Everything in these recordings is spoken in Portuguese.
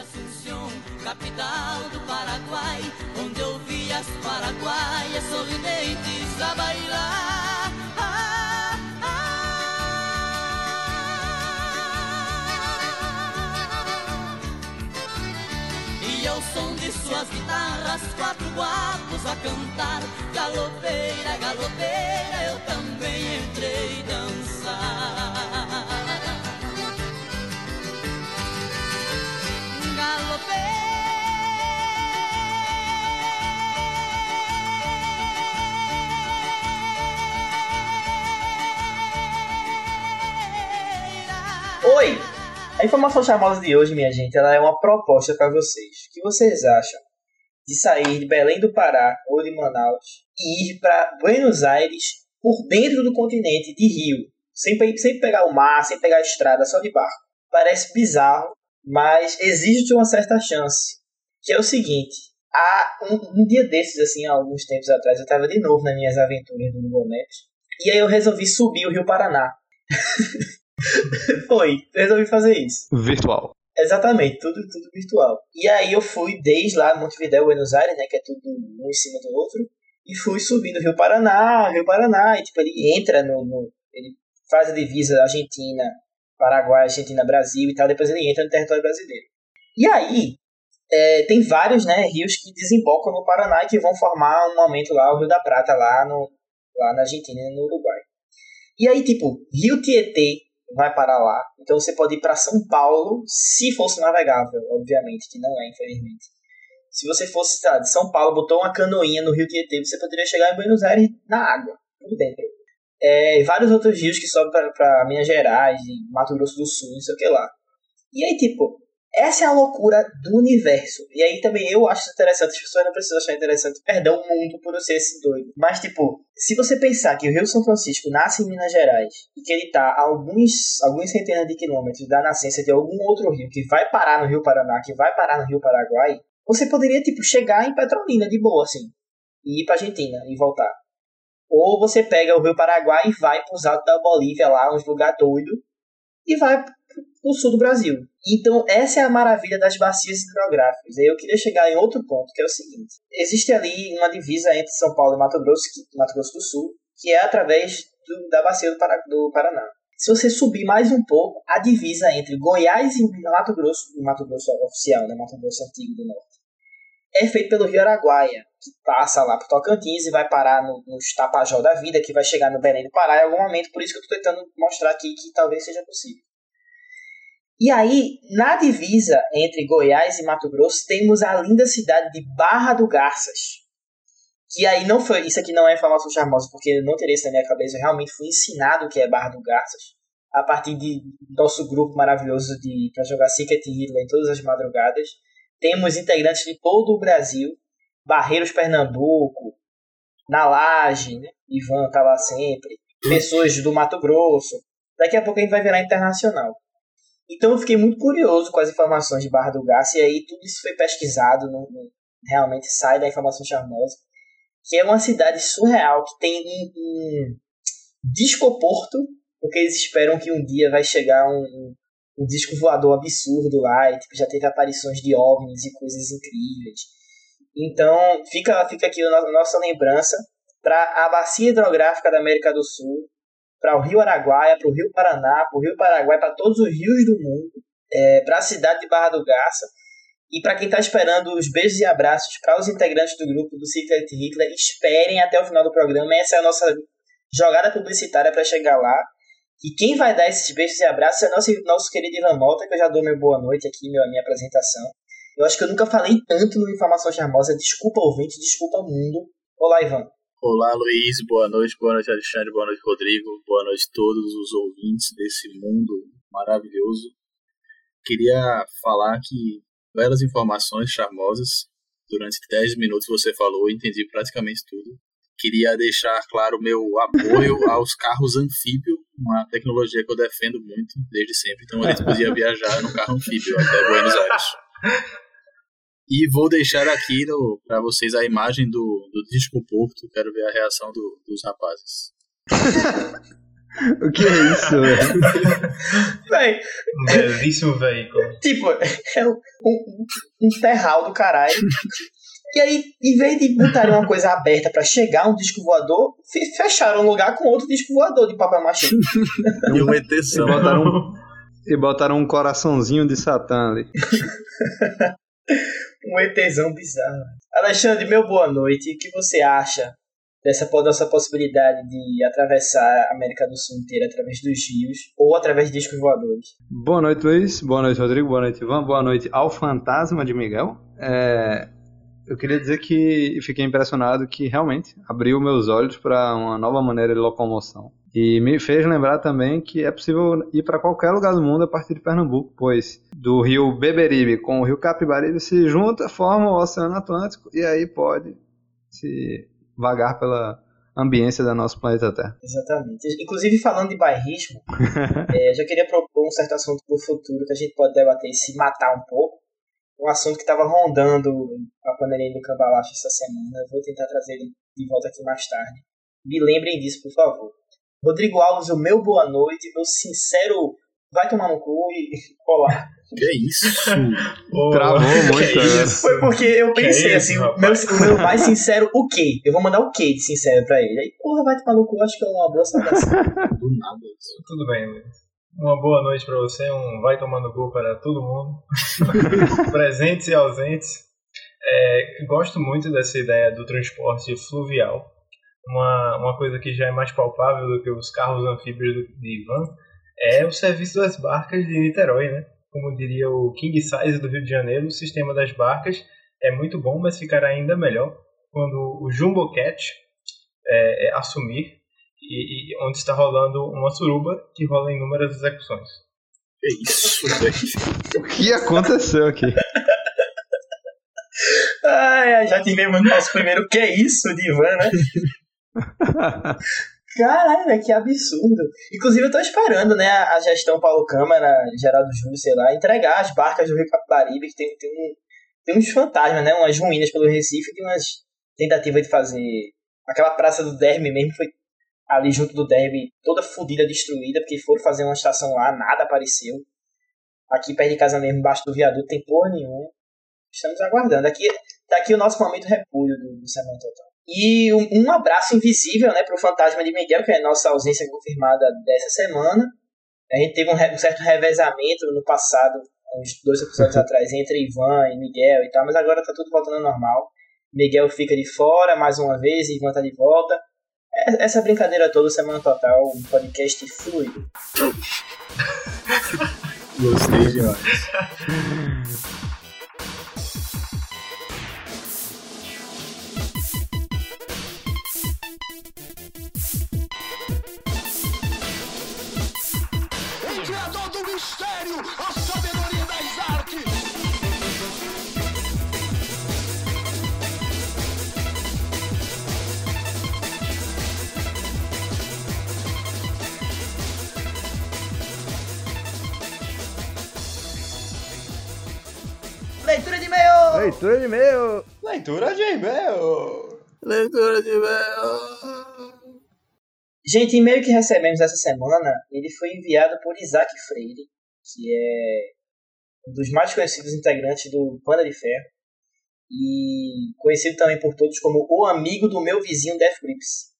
Assunção, capital do Paraguai, onde eu vi as paraguaias sorridentes a bailar. E ao som de suas guitarras, quatro guapos a cantar, galopeira, galopeira, eu também entrei dançar. A informação charmosa de hoje, minha gente, ela é uma proposta para vocês. O que vocês acham de sair de Belém do Pará ou de Manaus e ir para Buenos Aires por dentro do continente de Rio, sem, sem pegar o mar, sem pegar a estrada, só de barco? Parece bizarro, mas existe uma certa chance. Que é o seguinte: há um, um dia desses, assim, há alguns tempos atrás, eu estava de novo nas minhas aventuras do Google Maps. E aí eu resolvi subir o Rio Paraná. Foi, resolvi fazer isso. Virtual. Exatamente, tudo, tudo virtual. E aí eu fui desde lá Montevideo, Buenos Aires, né, que é tudo um em cima do outro, e fui subindo Rio Paraná, Rio Paraná, e tipo, ele entra no, no ele faz a divisa Argentina, Paraguai, Argentina, Brasil e tal, depois ele entra no território brasileiro. E aí, é, tem vários né, rios que desembocam no Paraná e que vão formar um momento lá, o Rio da Prata, lá, no, lá na Argentina e no Uruguai. E aí, tipo, Rio Tietê vai parar lá. Então você pode ir para São Paulo, se fosse navegável, obviamente, que não é, infelizmente. Se você fosse tá, de São Paulo, botou uma canoinha no Rio Tietê, você poderia chegar em Buenos Aires na água, por dentro. É, vários outros rios que sobem para Minas Gerais, Mato Grosso do Sul, não sei o que lá. E aí, tipo, essa é a loucura do universo. E aí também eu acho interessante, as pessoas não precisam achar interessante, perdão, o mundo por eu ser esse doido. Mas, tipo, se você pensar que o Rio São Francisco nasce em Minas Gerais e que ele tá a alguns, alguns centenas de quilômetros da nascença de algum outro rio que vai parar no Rio Paraná, que vai parar no Rio Paraguai, você poderia, tipo, chegar em Petrolina de boa, assim, e ir pra Argentina e voltar. Ou você pega o Rio Paraguai e vai pros altos da Bolívia lá, uns lugar doido, e vai o sul do Brasil. Então, essa é a maravilha das bacias hidrográficas. Eu queria chegar em outro ponto, que é o seguinte: existe ali uma divisa entre São Paulo e Mato Grosso, que, Mato Grosso do Sul, que é através do, da bacia do, do Paraná. Se você subir mais um pouco, a divisa entre Goiás e Mato Grosso, Mato Grosso oficial, né, Mato Grosso antigo do norte, é feito pelo Rio Araguaia, que passa lá por Tocantins e vai parar no, no Tapajó da vida, que vai chegar no Belém do Pará em algum momento. Por isso que eu estou tentando mostrar aqui que talvez seja possível. E aí, na divisa entre Goiás e Mato Grosso, temos a linda cidade de Barra do Garças. Que aí não foi. Isso aqui não é informação charmosa, porque eu não teria isso na minha cabeça. Eu realmente fui ensinado o que é Barra do Garças. A partir de nosso grupo maravilhoso de para jogar Secret Hitler em todas as madrugadas. Temos integrantes de todo o Brasil. Barreiros Pernambuco, na Laje, né? Ivan tá lá sempre. Pessoas do Mato Grosso. Daqui a pouco a gente vai virar internacional. Então eu fiquei muito curioso com as informações de Barra do Garça, e aí tudo isso foi pesquisado, não, realmente sai da informação charmosa, que é uma cidade surreal, que tem um, um discoporto, porque eles esperam que um dia vai chegar um, um, um disco voador absurdo lá, e tipo, já teve aparições de OVNIs e coisas incríveis. Então fica, fica aqui a nossa lembrança para a bacia hidrográfica da América do Sul, para o Rio Araguaia, para o Rio Paraná, para o Rio Paraguai, para todos os rios do mundo, é, para a cidade de Barra do Garça. E para quem está esperando os beijos e abraços para os integrantes do grupo do Secret Hitler, esperem até o final do programa. Essa é a nossa jogada publicitária para chegar lá. E quem vai dar esses beijos e abraços é nosso, nosso querido Ivan Mota, que eu já dou meu boa noite aqui, meu, a minha apresentação. Eu acho que eu nunca falei tanto no Informação Charmosa. Desculpa, ouvinte, desculpa, mundo. Olá, Ivan. Olá, Luiz. Boa noite. Boa noite, Alexandre. Boa noite, Rodrigo. Boa noite a todos os ouvintes desse mundo maravilhoso. Queria falar que belas informações charmosas. Durante 10 minutos você falou, entendi praticamente tudo. Queria deixar claro o meu apoio aos carros anfíbio, uma tecnologia que eu defendo muito desde sempre. Então a gente podia viajar no carro anfíbio até Buenos Aires. E vou deixar aqui para vocês a imagem do, do disco Porto. Quero ver a reação do, dos rapazes. o que é isso, velho? Belíssimo veículo. Tipo, é um, um, um terral do caralho. E aí, em vez de botarem uma coisa aberta para chegar um disco voador, fecharam um lugar com outro disco voador de papel machê. e um. E botaram um, e botaram um coraçãozinho de Satã ali. Um ETzão bizarro. Alexandre, meu boa noite. O que você acha dessa, possibilidade de atravessar a América do Sul inteira através dos rios ou através de discos voadores? Boa noite, Luiz. Boa noite, Rodrigo. Boa noite, Ivan. Boa noite ao Fantasma de Miguel. É, eu queria dizer que fiquei impressionado que realmente abriu meus olhos para uma nova maneira de locomoção. E me fez lembrar também que é possível ir para qualquer lugar do mundo a partir de Pernambuco, pois do rio Beberibe com o rio Capibaribe se junta, formam o Oceano Atlântico e aí pode se vagar pela ambiência do nosso planeta Terra. Exatamente. Inclusive, falando de bairrismo, é, já queria propor um certo assunto para o futuro que a gente pode debater e se matar um pouco, um assunto que estava rondando a panelinha do Cambalacho essa semana. Eu vou tentar trazer ele de volta aqui mais tarde. Me lembrem disso, por favor. Rodrigo Alves, o meu boa noite, meu sincero vai tomar no cu e colar. Que isso? Travou muito, né? Foi porque eu pensei assim, o meu, meu mais sincero, o quê? Eu vou mandar o quê de sincero pra ele? Aí, porra, vai tomar no cu, acho que é uma boa saudação. Do nada. Tudo bem, Luiz. Uma boa noite para você, um vai tomando gol para todo mundo, presentes e ausentes. É, gosto muito dessa ideia do transporte fluvial, uma, uma coisa que já é mais palpável do que os carros anfíbios de Ivan, é o serviço das barcas de Niterói, né? Como diria o King Size do Rio de Janeiro, o sistema das barcas é muito bom, mas ficará ainda melhor quando o Jumbo Cat é, é, assumir e, e onde está rolando uma suruba que rola inúmeras execuções. É isso. O que aconteceu aqui? Ai, já tivemos nosso primeiro que é isso de Ivan, né? Caralho, que absurdo. Inclusive, eu tô esperando, né, a gestão Paulo Câmara, Geraldo Júlio, sei lá, entregar as barcas do Rio Capibaribe, que tem, tem, um, tem uns fantasmas, né, umas ruínas pelo Recife, tem umas tentativas de fazer... Aquela praça do Derme mesmo foi ali junto do derby, toda fodida, destruída, porque foram fazer uma estação lá, nada apareceu. Aqui perto de casa mesmo, embaixo do viaduto, tem porra nenhuma. Estamos aguardando. Aqui, daqui o nosso momento repúdio do, do Semana Total. E um, um, abraço invisível né, para o fantasma de Miguel, que é a nossa ausência confirmada dessa semana. A gente teve um, um certo revezamento no passado, uns dois episódios atrás, entre Ivan e Miguel e tal, mas agora tá tudo voltando ao normal. Miguel fica de fora mais uma vez, Ivan tá de volta. Essa brincadeira toda, Semana Total, um podcast fluido. Gostei demais. Leitura de e-mail! Leitura de e-mail! Leitura de e-mail! Leitura de e-mail! Gente, e-mail que recebemos essa semana, ele foi enviado por Isaac Freire, que é um dos mais conhecidos integrantes do Panda de Ferro, e conhecido também por todos como o amigo do meu vizinho Death Grips.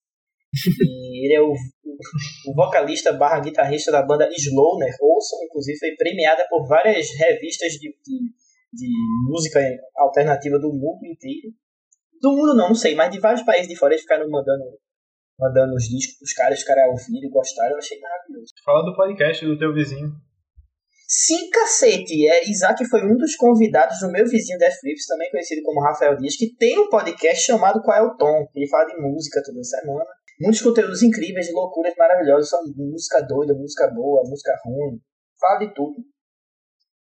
e ele é o, o vocalista barra guitarrista da banda Slowner, ouçam, inclusive foi premiada por várias revistas de, de de música alternativa do mundo inteiro. Do mundo não, não sei, mas de vários países de fora eles ficaram mandando, mandando os discos pros caras, os caras ouviram e gostaram, eu achei maravilhoso. Fala do podcast do teu vizinho. Sim, cacete! É, Isaac foi um dos convidados do meu vizinho Death Flips, também conhecido como Rafael Dias, que tem um podcast chamado Qual é o Tom? Ele fala de música toda semana. Muitos conteúdos incríveis, loucuras maravilhosas, só música doida, música boa, música ruim. Fala de tudo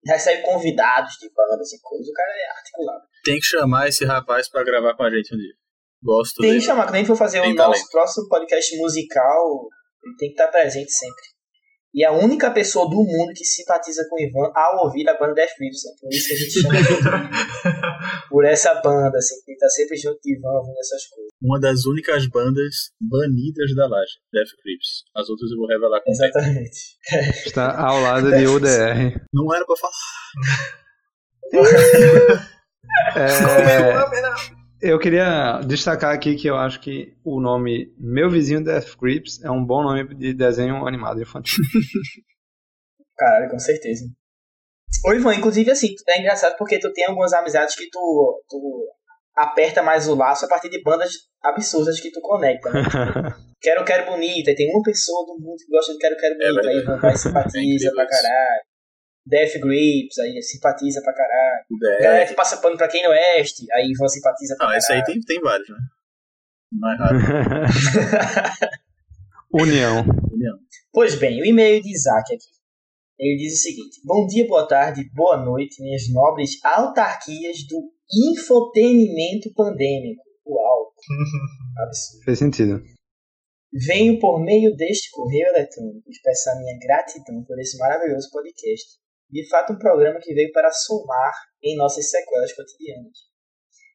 recebe convidados de bandas e coisas, o cara é articulado. Tem que chamar esse rapaz para gravar com a gente um dia. Gosto Tem dele. que chamar, quando a gente for fazer Tem o nosso talento. próximo podcast musical, ele tem que estar presente sempre. E a única pessoa do mundo que simpatiza com o Ivan ao ouvir a banda Death Grips. Né? Por isso que a gente chama ele por essa banda, assim, que tá sempre junto com o Ivan ouvindo essas coisas. Uma das únicas bandas banidas da laje, Death Grips. As outras eu vou revelar com. Exatamente. Está ao lado de UDR. Não era pra falar. É, eu queria destacar aqui que eu acho que o nome Meu Vizinho Death Grips é um bom nome de desenho animado infantil. Caralho, com certeza. Ô Ivan, inclusive assim, é engraçado porque tu tem algumas amizades que tu, tu aperta mais o laço a partir de bandas absurdas que tu conecta, né? Quero Quero Bonita, e tem uma pessoa do mundo que gosta de Quero Quero Bonita, aí verdade. Ivan vai É simpatiza pra caralho. Death Grips, aí simpatiza pra caralho. O Galera que passa pano pra quem no Oeste, aí Ivan simpatiza pra Não, esse aí caralho. tem, tem vários, né? Não é raro. União. União. Pois bem, o e-mail de Isaac aqui. Ele diz o seguinte: Bom dia, boa tarde, boa noite, minhas nobres autarquias do infotenimento pandêmico. Uau! Absurdo. Fez sentido. Venho por meio deste correio eletrônico expressar minha gratidão por esse maravilhoso podcast. De fato, um programa que veio para somar em nossas sequelas cotidianas.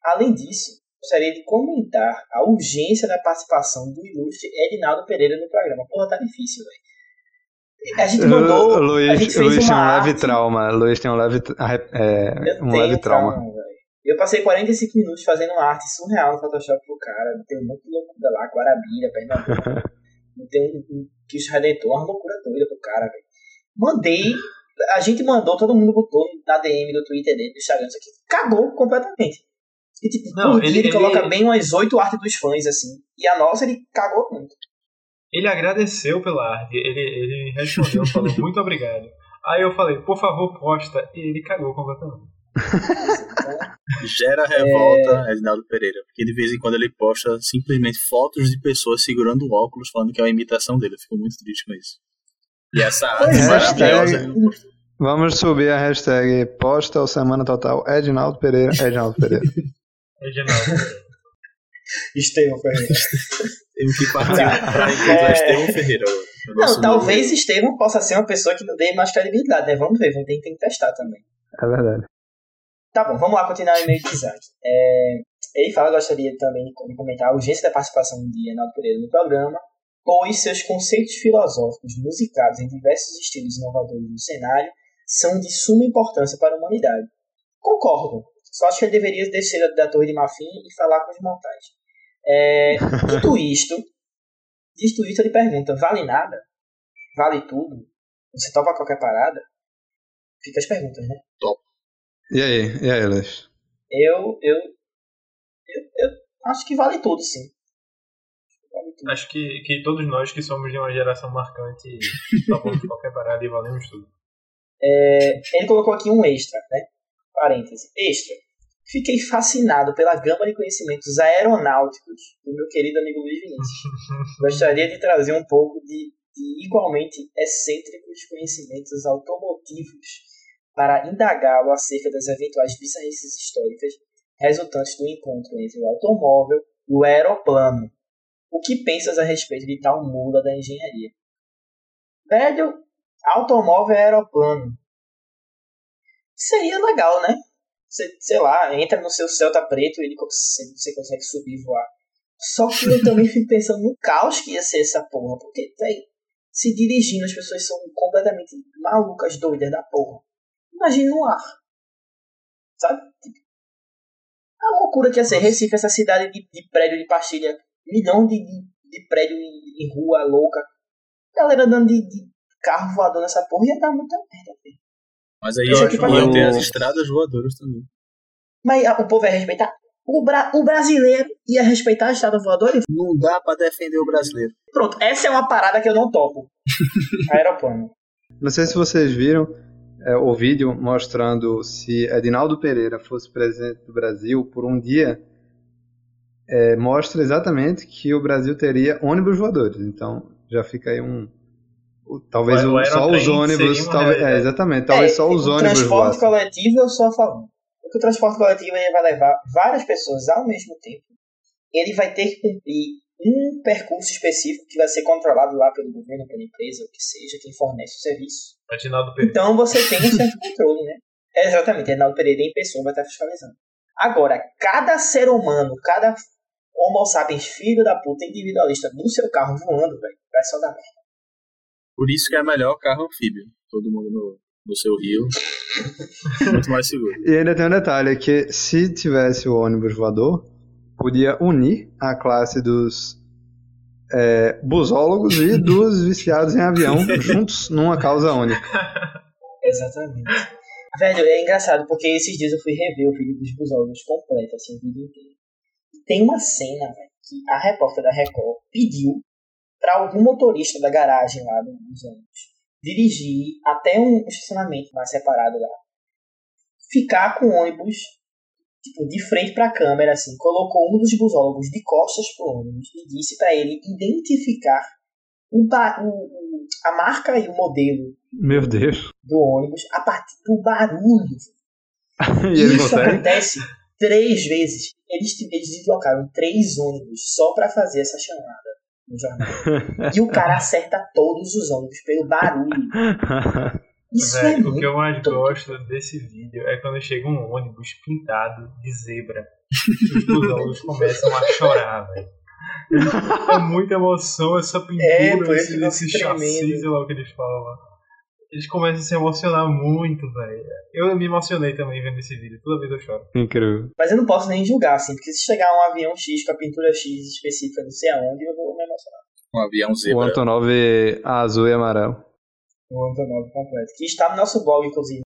Além disso, gostaria de comentar a urgência da participação do ilustre Edinaldo Pereira no programa. Porra, tá difícil, velho. A gente mandou. Luiz, a gente fez Luiz tem um leve arte- trauma. Luiz tem um leve, é, Eu um tenho leve trauma. velho. Eu passei 45 minutos fazendo uma arte surreal no Photoshop pro cara. Tem um monte de loucura lá, Guarabira, Pernambuco. tem um, um Cristo Redentor, uma loucura doida pro cara, velho. Mandei, a gente mandou, todo mundo botou na DM do Twitter dele, do Instagram, isso aqui cagou completamente. E tipo, Não, por dia ele- ele, ele- coloca bem umas oito artes dos fãs, assim. E a nossa ele cagou muito. Ele agradeceu pela arte, ele, ele respondeu, falou muito obrigado. Aí eu falei, por favor, posta, e ele cagou completamente. Gera revolta Edinaldo Pereira. Porque de vez em quando ele posta simplesmente fotos de pessoas segurando óculos falando que é uma imitação dele. Eu fico muito triste com isso. E essa arte é, maravilhosa. velho. Vamos subir a hashtag posta ou semana total Edinaldo Pereira. Edinaldo Pereira. Reginaldo. Estevão Ferreira. Temos que partir para encontrar É. Estevão Ferreira. Não, talvez Estevão possa ser uma pessoa que não dê mais credibilidade, né? Vamos ver, vamos ter, tem que testar também. É verdade. Tá bom, vamos lá continuar o e-mail de Isaac. É, ele fala, gostaria também de comentar a urgência da participação de Reinaldo Pereira no programa, pois seus conceitos filosóficos musicados em diversos estilos inovadores no cenário são de suma importância para a humanidade. Concordo. Só acho que ele deveria descer da Torre de Marfim e falar com os mortais. É, dito isto, dito isto, ele pergunta, vale nada? Vale tudo? Você topa qualquer parada? Fica as perguntas, né? E aí? E aí, Luiz? Eu, eu, eu, eu acho que vale tudo, sim. Vale tudo. Acho que, que todos nós que somos de uma geração marcante topamos qualquer parada e valemos tudo. É, ele colocou aqui um extra, né? Parêntese. Extra. Fiquei fascinado pela gama de conhecimentos aeronáuticos do meu querido amigo Luiz Vinícius. Gostaria de trazer um pouco de, de igualmente excêntricos conhecimentos automotivos para indagá-lo acerca das eventuais bizarrices históricas resultantes do encontro entre o automóvel e o aeroplano. O que pensas a respeito de tal mula da engenharia? Velho, automóvel e aeroplano. Seria legal, né? Você, sei lá, entra no seu Celta preto e ele consegue, você consegue subir e voar. Só que eu também fico pensando no caos que ia ser essa porra. Porque, véi, se dirigindo as pessoas são completamente malucas, doidas da porra. Imagina no ar. Sabe? A loucura que ia ser Recife, essa cidade de, de prédio de pastilha. Milhão de, de, de prédio em, em rua louca. Galera andando de, de carro voador nessa porra ia dar muita merda, velho. Mas aí que ter eu- as estradas voadoras também. Mas ah, o povo ia respeitar. O, bra o brasileiro ia respeitar a estrada voadora Não dá pra defender o brasileiro. pronto. Essa é uma parada que eu não topo. Aeroplano. Não sei se vocês viram é, o vídeo mostrando se Edinaldo Pereira fosse presidente do Brasil por um dia. é, mostra exatamente que o Brasil teria ônibus voadores. Então já fica aí um. O- Talvez O o- só os ônibus. Talvez, é, exatamente. Talvez É, só os o ônibus transporte voassem. coletivo eu a favor. Porque o transporte coletivo ele vai levar várias pessoas ao mesmo tempo. Ele vai ter que cumprir um percurso específico que vai ser controlado lá pelo governo, pela empresa, o que seja, quem fornece o serviço. Pereira. Então você tem um certo controle, né? É, exatamente, Reinaldo Pereira em pessoa vai estar fiscalizando. Agora, cada ser humano, cada homo sapiens filho da puta individualista do seu carro voando, velho, vai só dar merda. Por isso que é melhor carro anfíbio. Todo mundo no, no seu rio. Muito mais seguro. E ainda tem um detalhe, que se tivesse o ônibus voador, podia unir a classe dos é, busólogos e dos viciados em avião juntos numa causa única. Exatamente. Velho, é engraçado porque esses dias eu fui rever o vídeo dos busólogos completo, assim, o vídeo inteiro. E tem uma cena, velho, que a repórter da Record pediu para algum motorista da garagem lá dos ônibus dirigir até um estacionamento mais separado lá. Ficar com o ônibus tipo, de frente para a câmera, assim, colocou um dos busólogos de costas pro ônibus e disse para ele identificar o, o, a marca e o modelo Meu Deus. do ônibus a partir do barulho. e Isso consegue? acontece três vezes. Eles, eles deslocaram três ônibus só para fazer essa chamada no jornal. e o cara acerta todos os ônibus pelo barulho. Isso é o muito que eu mais gosto desse vídeo é quando chega um ônibus pintado de zebra. Os busólogos começam a chorar, velho. É muita emoção essa pintura, É, esse, esse esse chassi, sei lá o que eles falam lá. Eles começam a se emocionar muito, velho. Eu me emocionei também vendo esse vídeo, toda vez eu choro. Incrível. Mas eu não posso nem julgar, assim, porque se chegar um avião X com a pintura X específica não sei aonde, eu vou me emocionar. Um avião O zebra. Antonov azul e amarelo. O Antonov completo. Que está no nosso blog, inclusive.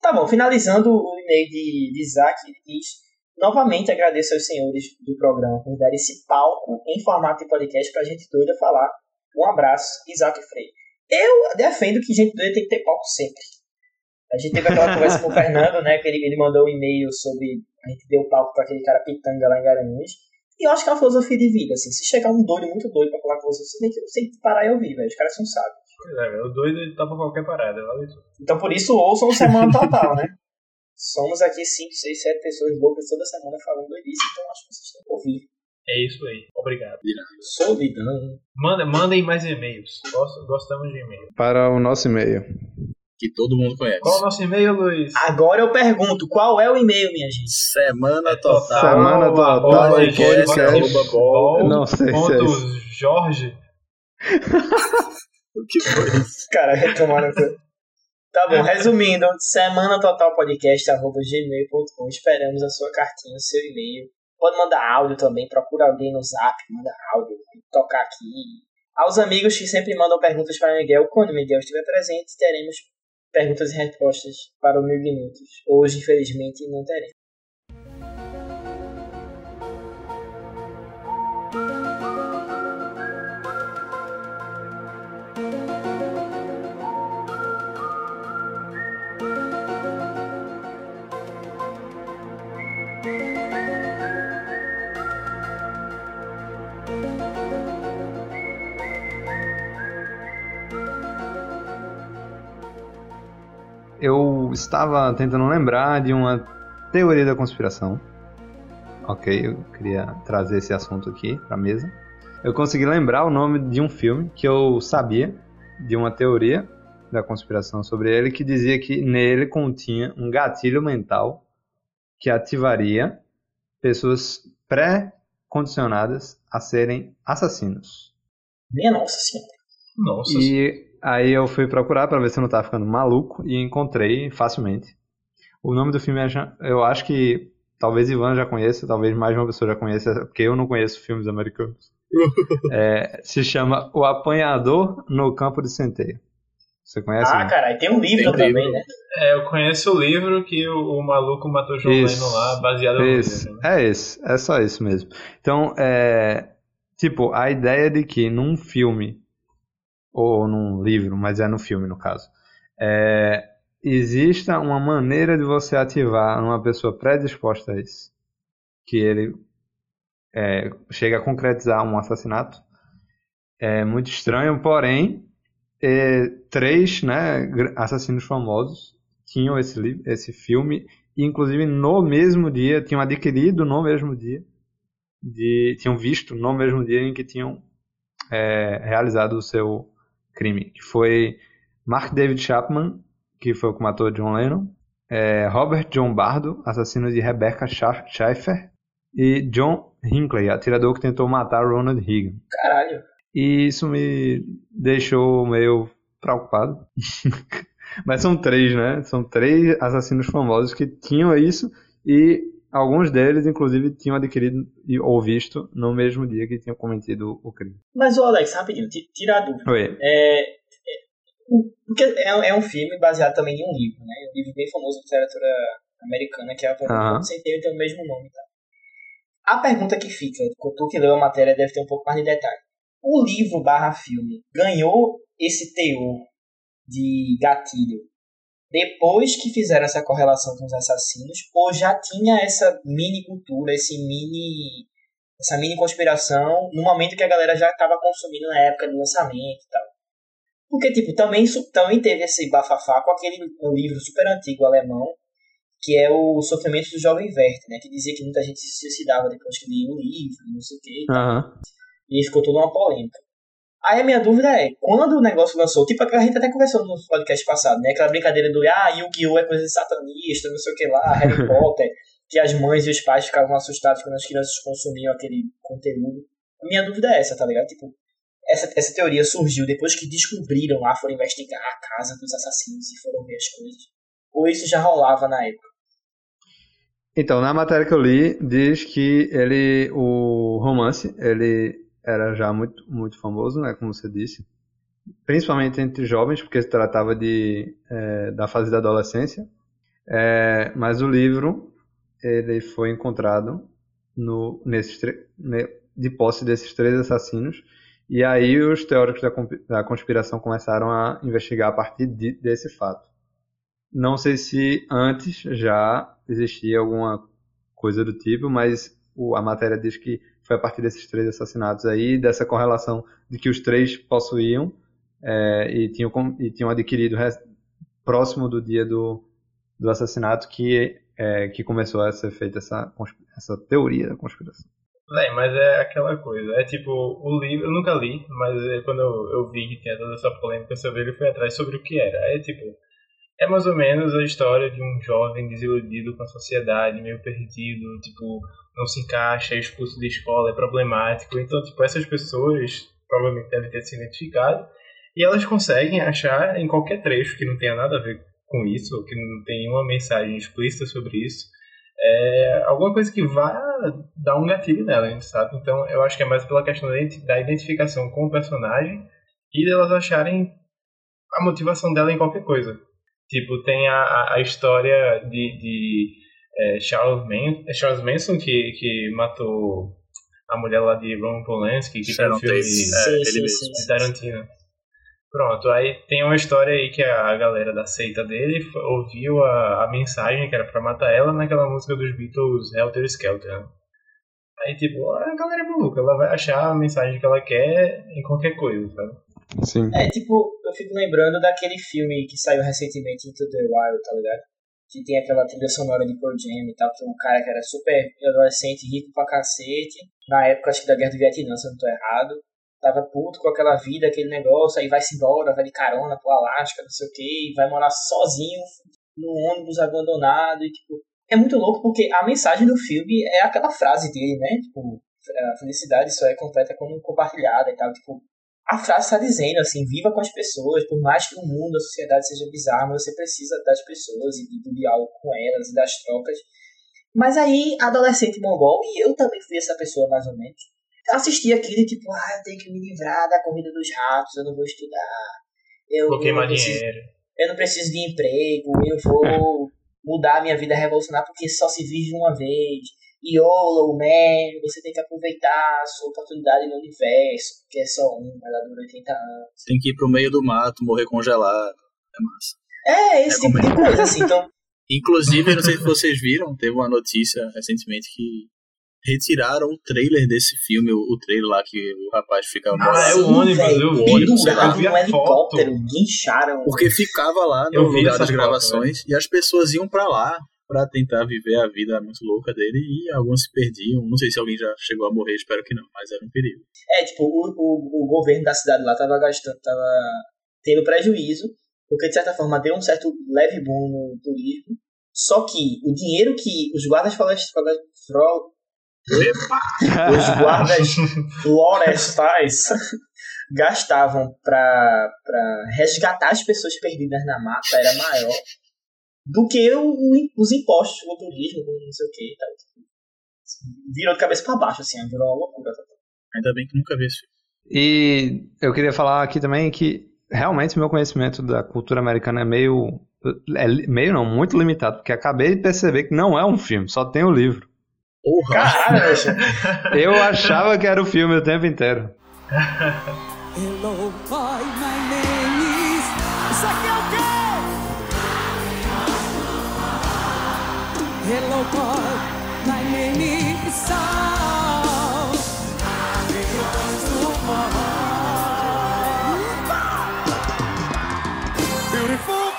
Tá bom, finalizando o e-mail de, de Isaac, ele diz: Novamente agradeço aos senhores do programa por dar esse palco em formato de podcast pra gente doida falar. Um abraço, Isaac Freire. Eu defendo que gente doida tem que ter palco sempre. A gente teve aquela conversa com o Fernando, né? Que ele, ele mandou um e-mail sobre. A gente deu palco pra aquele cara pitanga lá em Garanhuns. E eu acho que é uma filosofia de vida, assim. Se chegar um doido muito doido pra falar com você, você tem que, tem que parar e ouvir, velho. Os caras são sábios. Pois é, o doido ele topa qualquer parada, vale isso. Então por isso ouçam o Semana Total, né? Somos aqui 5, 6, 7 pessoas loucas toda semana falando doidice, então acho que vocês têm que ouvir. É isso aí, obrigado. Solidão. Manda, mandem mais e-mails, Gost- gostamos de e-mail. Para o nosso e-mail. Que todo mundo conhece. Qual é o nosso e-mail, Luiz? Agora eu pergunto, qual é o e-mail, minha gente? Semana É total. Semana Total Podcast, arroba bol. Não sei se é Ponto isso. Jorge. O que foi isso? Cara, retomaram. Tá bom, resumindo, semana total podcast arroba gmail.com. Esperamos a sua cartinha, o seu e-mail. Pode mandar áudio também, procura alguém no zap, manda áudio, tocar aqui. Aos amigos que sempre mandam perguntas para Miguel, quando Miguel estiver presente, teremos perguntas e respostas para o Mil Minutos. Hoje, infelizmente, não teremos. Eu estava tentando lembrar de uma teoria da conspiração. Ok, eu queria trazer esse assunto aqui para mesa. Eu consegui lembrar o nome de um filme que eu sabia de uma teoria da conspiração sobre ele que dizia que nele continha um gatilho mental que ativaria pessoas pré-condicionadas a serem assassinos. Minha nossa senhora. Nossa, E aí eu fui procurar pra ver se eu não tava ficando maluco e encontrei facilmente. O nome do filme é, eu acho que talvez Ivan já conheça, talvez mais uma pessoa já conheça, porque eu não conheço filmes americanos. É, se chama O Apanhador no Campo de Centeio. Você conhece? Ah, não? caralho, tem um livro Tem também, livro. né? É, eu conheço o livro que o, o maluco matou João Isso. Lá, baseado no Esse, livro. né? é esse, é só isso mesmo. Então, é, tipo, a ideia de que num filme, ou num livro, mas é no filme no caso, é, exista uma maneira de você ativar uma pessoa predisposta a isso, que ele é, chega a concretizar um assassinato, é muito estranho, porém, é, três né, assassinos famosos tinham esse, li- esse filme. E, inclusive, no mesmo dia, tinham adquirido no mesmo dia de tinham visto no mesmo dia em que tinham é, realizado o seu crime, que foi Mark David Chapman, que foi o que matou John Lennon, é, Robert John Bardo, assassino de Rebecca Schaeffer, e John Hinckley, atirador que tentou matar Ronald Reagan. Caralho. E isso me deixou meio preocupado. Mas são três, né? São três assassinos famosos que tinham isso e alguns deles, inclusive, tinham adquirido ou visto no mesmo dia que tinham cometido o crime. Mas, o Alex, rapidinho, tira a dúvida. Oi. É, é, porque é, é, um filme baseado também em um livro, né? Um livro bem famoso de literatura americana, que é a Uhum. sem ter tem o mesmo nome e tal. A pergunta que fica, tu que leu a matéria deve ter um pouco mais de detalhe. O livro barra filme ganhou esse teor de gatilho depois que fizeram essa correlação com os assassinos ou já tinha essa mini cultura, esse mini essa mini conspiração no momento que a galera já estava consumindo na época do lançamento e tal. Porque, tipo, também, também teve esse bafafá com aquele um livro super antigo alemão, que é o Sofrimento do Jovem Verde, né? Que dizia que muita gente se suicidava depois que lia o livro, não sei o quê. Uhum. E ficou toda uma polêmica. Aí a minha dúvida é, quando o negócio lançou, tipo a gente até conversou no podcast passado, né? Aquela brincadeira do ah, Yu-Gi-Oh! é coisa de satanista, não sei o que lá, Harry Potter, que as mães e os pais ficavam assustados quando as crianças consumiam aquele conteúdo. A minha dúvida é essa, tá ligado? Tipo, essa, essa teoria surgiu depois que descobriram lá, foram investigar a casa dos assassinos e foram ver as coisas. Ou isso já rolava na época? Então, na matéria que eu li, diz que ele, o romance, ele era já muito, muito famoso, né, como você disse, principalmente entre jovens, porque se tratava de, é, da fase da adolescência, é, mas o livro, ele foi encontrado no, nesses, de posse desses três assassinos, e aí os teóricos da, da conspiração começaram a investigar a partir de, desse fato. Não sei se antes já existia alguma coisa do tipo, mas o, a matéria diz que foi a partir desses três assassinatos aí, dessa correlação de que os três possuíam é, e, tinham, e tinham adquirido próximo do dia do, do assassinato que, é, que começou a ser feita essa, essa teoria da conspiração. É, mas é aquela coisa, é tipo, o livro, eu nunca li, mas quando eu, eu vi que tinha toda essa polêmica sobre ele, fui atrás sobre o que era. É tipo, é mais ou menos a história de um jovem desiludido com a sociedade, meio perdido, tipo, não se encaixa, é expulso da escola, é problemático. Então, tipo, essas pessoas provavelmente devem ter se identificado e elas conseguem achar em qualquer trecho que não tenha nada a ver com isso, que não tenha nenhuma mensagem explícita sobre isso, é alguma coisa que vá dar um gatilho nela, sabe? Então, eu acho que é mais pela questão da identificação com o personagem e delas acharem a motivação dela em qualquer coisa. Tipo, tem a, a história de, de é, Charles, Man, é Charles Manson que, que matou a mulher lá de Roman Polanski, que Sharon tem filme Tate, é, ele sim, sim, de Tarantino. Pronto, aí tem uma história aí que a galera da seita dele ouviu a, a mensagem que era pra matar ela naquela música dos Beatles, Helter Skelter. né? Aí, tipo, a galera é maluca, ela vai achar a mensagem que ela quer em qualquer coisa, sabe? Sim. É, tipo, eu fico lembrando daquele filme que saiu recentemente, Into the Wild, tá ligado? Que tem aquela trilha sonora de Pearl Jam e tal, que um cara que era super adolescente, rico pra cacete, na época acho que da Guerra do Vietnã, se eu não tô errado, tava puto com aquela vida, aquele negócio, aí vai-se embora, vai de carona pro Alasca, não sei o que, vai morar sozinho no ônibus abandonado, e tipo, é muito louco porque a mensagem do filme é aquela frase dele, né? Tipo, a felicidade só é completa quando compartilhada e tal, tipo, a frase está dizendo assim, viva com as pessoas, por mais que o mundo, a sociedade seja bizarra, mas você precisa das pessoas e do diálogo com elas e das trocas. Mas aí, adolescente mongol, e eu também fui essa pessoa mais ou menos, assisti aquilo e tipo, ah, eu tenho que me livrar da corrida dos ratos, eu não vou estudar, eu, Vou queimar preciso, dinheiro. eu não preciso de emprego, eu vou mudar a minha vida, revolucionar, porque só se vive uma vez. YOLO, man, você tem que aproveitar a sua oportunidade no universo, que é só um, ela dura 80 anos. Tem que ir pro meio do mato, morrer congelado. É massa. É, esse É tipo de coisa, assim, então... Inclusive, não sei se vocês viram, teve uma notícia recentemente que retiraram o trailer desse filme, o, o trailer lá que o rapaz fica Ah, é o ônibus, eu vi, pendurado eu num helicóptero, guincharam. Porque ficava lá no Eu vi lugar das foto, gravações e as pessoas iam pra lá pra tentar viver a vida muito louca dele e alguns se perdiam. Não sei se alguém já chegou a morrer, espero que não, mas era um perigo. É, tipo, o, o, o governo da cidade lá tava gastando, tava tendo prejuízo, porque de certa forma deu um certo leve boom no turismo. Só que o dinheiro que os guardas florestais, os guardas florestais gastavam para resgatar as pessoas perdidas na mata era maior do que o, os impostos do turismo, não sei o que. Tá? Virou de cabeça para baixo, assim, virou uma loucura. Ainda bem que nunca vi isso. E eu queria falar aqui também que realmente meu conhecimento da cultura americana é meio. É meio não, muito limitado, porque acabei de perceber que não é um filme, só tem o livro. Porra! Caralho, Eu achava que era o filme o tempo inteiro. Hello, boy, my name is. Hello, boy, my name is Saul. Beautiful.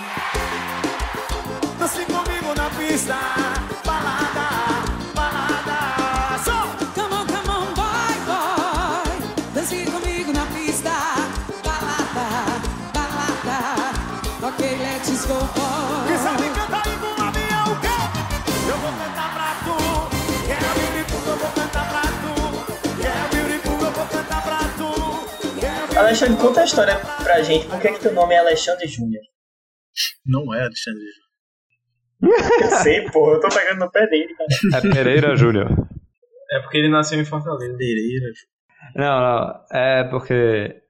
Dance comigo na pista. Alexandre, conta a história pra gente. Por que, que teu nome é Alexandre Júnior? Não é, Alexandre. Eu sei, porra, eu tô pegando no pé dele, cara. É Pereira Júnior. É porque ele nasceu em Fortaleza. Pereira. Não, não. É porque.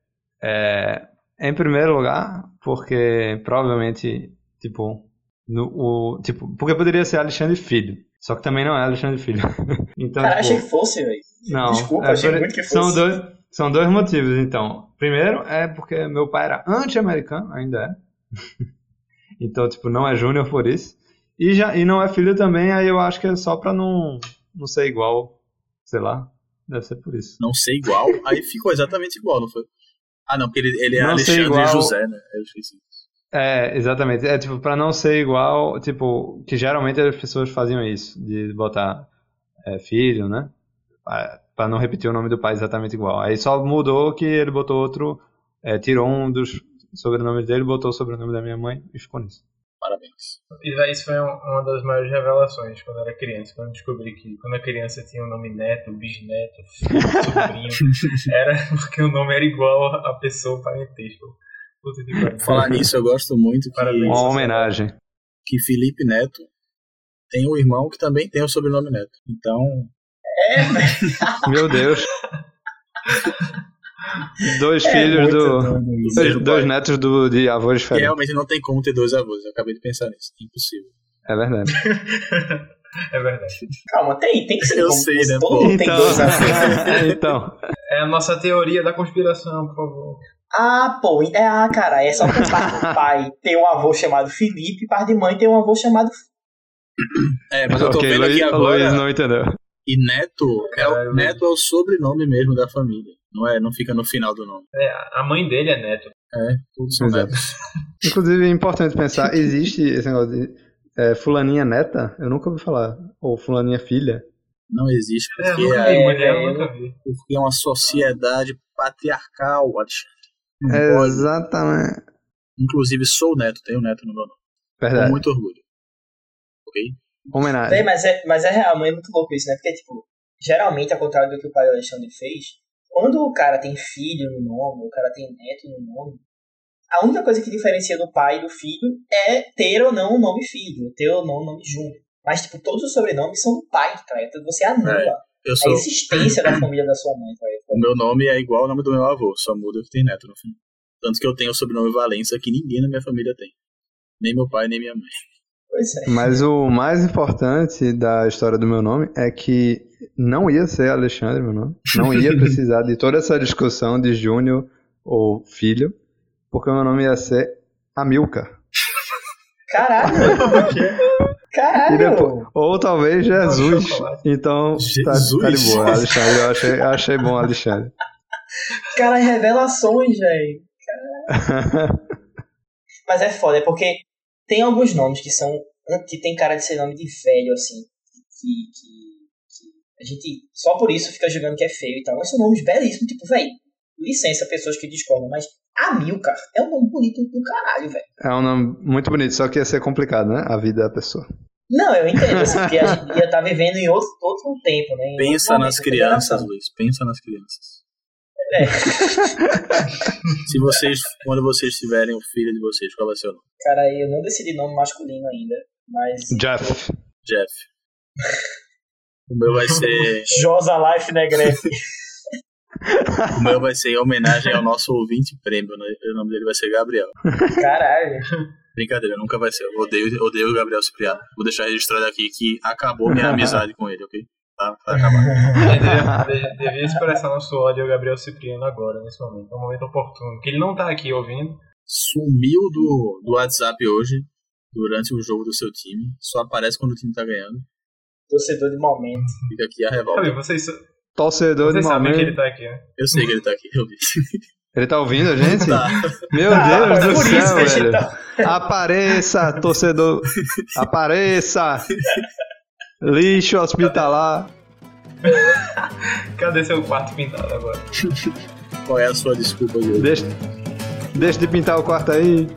É, em primeiro lugar, porque provavelmente, tipo. No, o, tipo, porque poderia ser Alexandre Filho. Só que também não é Alexandre Filho. então, Cara, tipo, achei que fosse, velho. Não, Desculpa, é achei por- muito que fosse. São dois, são dois motivos, então. Primeiro é porque meu pai era anti-americano, ainda é. então, tipo, não é júnior por isso. E, já, e não é filho também, aí eu acho que é só pra não, não ser igual, sei lá. Deve ser por isso. Não ser igual, aí ficou exatamente igual, não foi? Ah, não, porque ele, ele é Não Alexandre igual- José, né? Eu esqueci. É, exatamente. É tipo, pra não ser igual, tipo, que geralmente as pessoas faziam isso, de botar é, filho, né? Pra não repetir o nome do pai exatamente igual. Aí só mudou que ele botou outro, é, tirou um dos sobrenomes dele, botou o sobrenome da minha mãe e ficou nisso. Parabéns. E daí isso foi um- uma das maiores revelações quando eu era criança. Quando eu descobri que quando a criança tinha o nome neto, bisneto, filho, sobrinho, era porque o nome era igual à pessoa parentesco. Falar nisso, eu gosto muito que, Parabéns. Uma homenagem. que Felipe Neto tem um irmão que também tem o sobrenome Neto. Então, Meu Deus. Dois É filhos do. Dois, netos do, de avós diferentes. realmente não tem como ter dois avós. Eu acabei de pensar nisso. Impossível. É verdade. É verdade. Calma, tem, tem que ser. Eu como- sei, né, Todo mundo tem dois avós. então. É a nossa teoria da conspiração, por favor. Ah, pô, é, ah, cara, é só que o par do pai tem um avô chamado Felipe e par de mãe tem um avô chamado. É, mas eu tô ok, vendo Luiz, aqui agora. Luiz não entendeu. E Neto é, o. Neto é o sobrenome mesmo da família. Não é, não fica no final do nome. É, a mãe dele é neto. É, tudo são Exato. netos. Inclusive, é importante pensar, existe esse negócio de é, fulaninha neta? Eu nunca ouvi falar. Ou fulaninha filha. Não existe É, eu porque nunca é, vi, mulher, eu é, nunca vi. porque é uma sociedade patriarcal, Alexandre. Exatamente. Inclusive, sou neto, tenho neto no meu nome. Com Verdade. muito orgulho. Ok? Homenagem. mas, é, mas é real, é muito louco isso, né? Porque, tipo, geralmente, ao contrário do que o pai do Alexandre fez, quando o cara tem filho no nome, o cara tem neto no nome, a única coisa que diferencia do pai e do filho é ter ou não o nome filho, ter ou não o nome junto. Mas, tipo, todos os sobrenomes são do pai, cara. Então você anula a sou. existência da família da sua mãe, cara. O meu nome é igual ao nome do meu avô, só muda que tem neto no fim. Tanto que eu tenho o sobrenome Valença que ninguém na minha família tem. Nem meu pai, nem minha mãe. Pois é. Mas o mais importante da história do meu nome é que não ia ser Alexandre, meu nome. Não ia precisar de toda essa discussão de Júnior ou filho, porque o meu nome ia ser Amilcar. Caralho! Caralho! depois- ou talvez Jesus. Então tá, Jesus. tá de boa, Alexandre. Eu achei, achei bom, Alexandre. Cara, revelações, velho. Mas é foda, é porque tem alguns nomes que são que tem cara de ser nome de velho, assim. Que, que, que a gente só por isso fica julgando que é feio e tal. Mas são nomes belíssimos, tipo, velho. Licença, pessoas que discordam, mas Amilcar é um nome bonito do caralho, velho. É um nome muito bonito, só que ia ser complicado, né? A vida da pessoa. Não, eu entendo, assim, porque a gente ia estar vivendo em outro, outro tempo, né? Em Pensa momento, nas crianças. Luiz. Pensa nas crianças. É. Se vocês, quando vocês tiverem o filho de vocês, qual vai ser o nome? Cara, eu não decidi nome masculino ainda, mas. Jeff. Jeff. O meu vai ser, Josa Life Negrete. o meu vai ser em homenagem ao nosso ouvinte prêmio, né? O nome dele vai ser Gabriel. Caralho. Brincadeira, nunca vai ser. Eu odeio, odeio o Gabriel Cipriano. Vou deixar registrado aqui que acabou minha amizade com ele, ok? Tá, tá acabado. Devia, devia expressar nosso ódio ao Gabriel Cipriano agora, nesse momento. É um momento oportuno. Porque ele não tá aqui ouvindo. Sumiu do, do WhatsApp hoje, durante o jogo do seu time. Só aparece quando o time tá ganhando. Torcedor de momento. Fica aqui a revolta. Sabe, vocês, Torcedor vocês de sabem que ele momento. tá aqui, né? Eu sei que ele tá aqui, eu vi. Ele tá ouvindo a gente? Tá. Meu Ah, Deus do por isso céu, velho. tá- Apareça, torcedor. Apareça. Lixo hospitalar. Cadê seu quarto pintado agora? Qual é a sua desculpa de hoje? Deixa, deixa de pintar o quarto aí.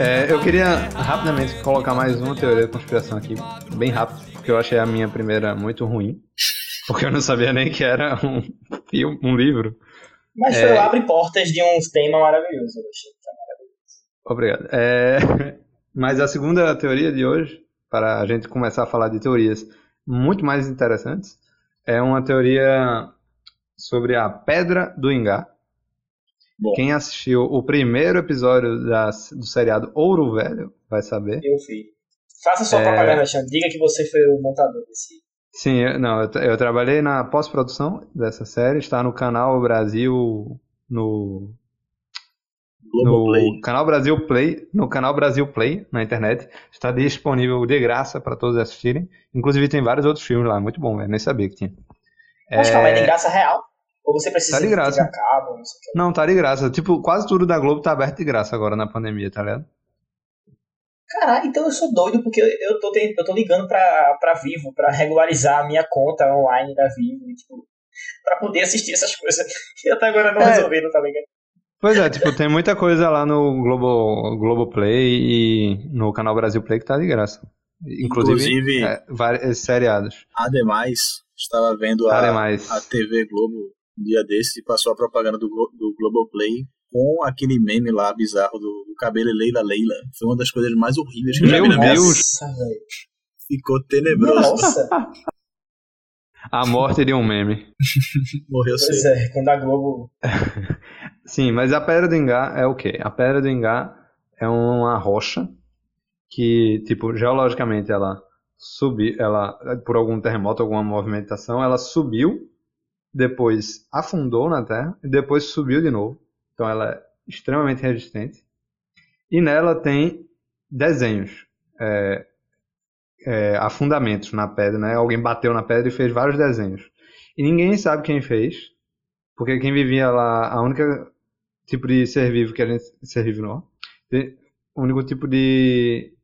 É, eu queria rapidamente colocar mais uma teoria da conspiração aqui, bem rápido, porque eu achei a minha primeira muito ruim. Porque eu não sabia nem que era um filme, um livro. Mas É. foi abre portas de um tema maravilhoso, eu achei. Obrigado. É, Mas a segunda teoria de hoje, para a gente começar a falar de teorias muito mais interessantes, é uma teoria sobre a Pedra do Ingá. Bom. Quem assistiu o primeiro episódio da- do seriado Ouro Velho vai saber. Eu vi. Faça sua É. propaganda, Alexandre. Diga que você foi o montador desse. Sim, eu, não, eu, eu trabalhei na pós-produção dessa série, está no canal Brasil, no, Globoplay. no canal Brasil Play, no canal Brasil Play na internet, está disponível de graça para todos assistirem. Inclusive tem vários outros filmes lá, muito bom, velho, nem sabia que tinha. Mas É, calma, é de graça real? Ou você precisa Tá de graça. Cabo, não sei o que. Não, tá de graça. Tipo, quase tudo da Globo tá aberto de graça agora na pandemia, tá ligado? Caralho, então eu sou doido porque eu, tô, eu tô ligando pra, pra Vivo, pra regularizar a minha conta online da Vivo, e, tipo, pra poder assistir essas coisas que até agora não É. resolveram, tá ligado? Pois é, tipo, tem muita coisa lá no Globo, Globo Play e no canal Brasil Play que tá de graça. Inclusive, Inclusive, é, vários seriados. ademais, estava vendo a, Ademais. a TV Globo dia desses e passou a propaganda do, do Globoplay com aquele meme lá bizarro do, do cabelo Leila Leila. Foi uma das coisas mais horríveis que eu já vi Meu na minha vida. Nossa, velho. Ficou tenebroso. Nossa. A morte de um meme. Morreu Pois cedo. é, quando a Globo. Sim, mas a Pedra do Ingá é o quê? A Pedra do Ingá é uma rocha que, tipo, geologicamente ela subiu, ela, por algum terremoto, alguma movimentação, ela subiu, depois afundou na Terra e depois subiu de novo. Então ela é extremamente resistente. E nela tem desenhos, é, é, afundamentos na pedra, né? Alguém bateu na pedra e fez vários desenhos. E ninguém sabe quem fez, porque quem vivia lá, a única tipo de ser vivo que a gente ser vivo não, o único tipo de,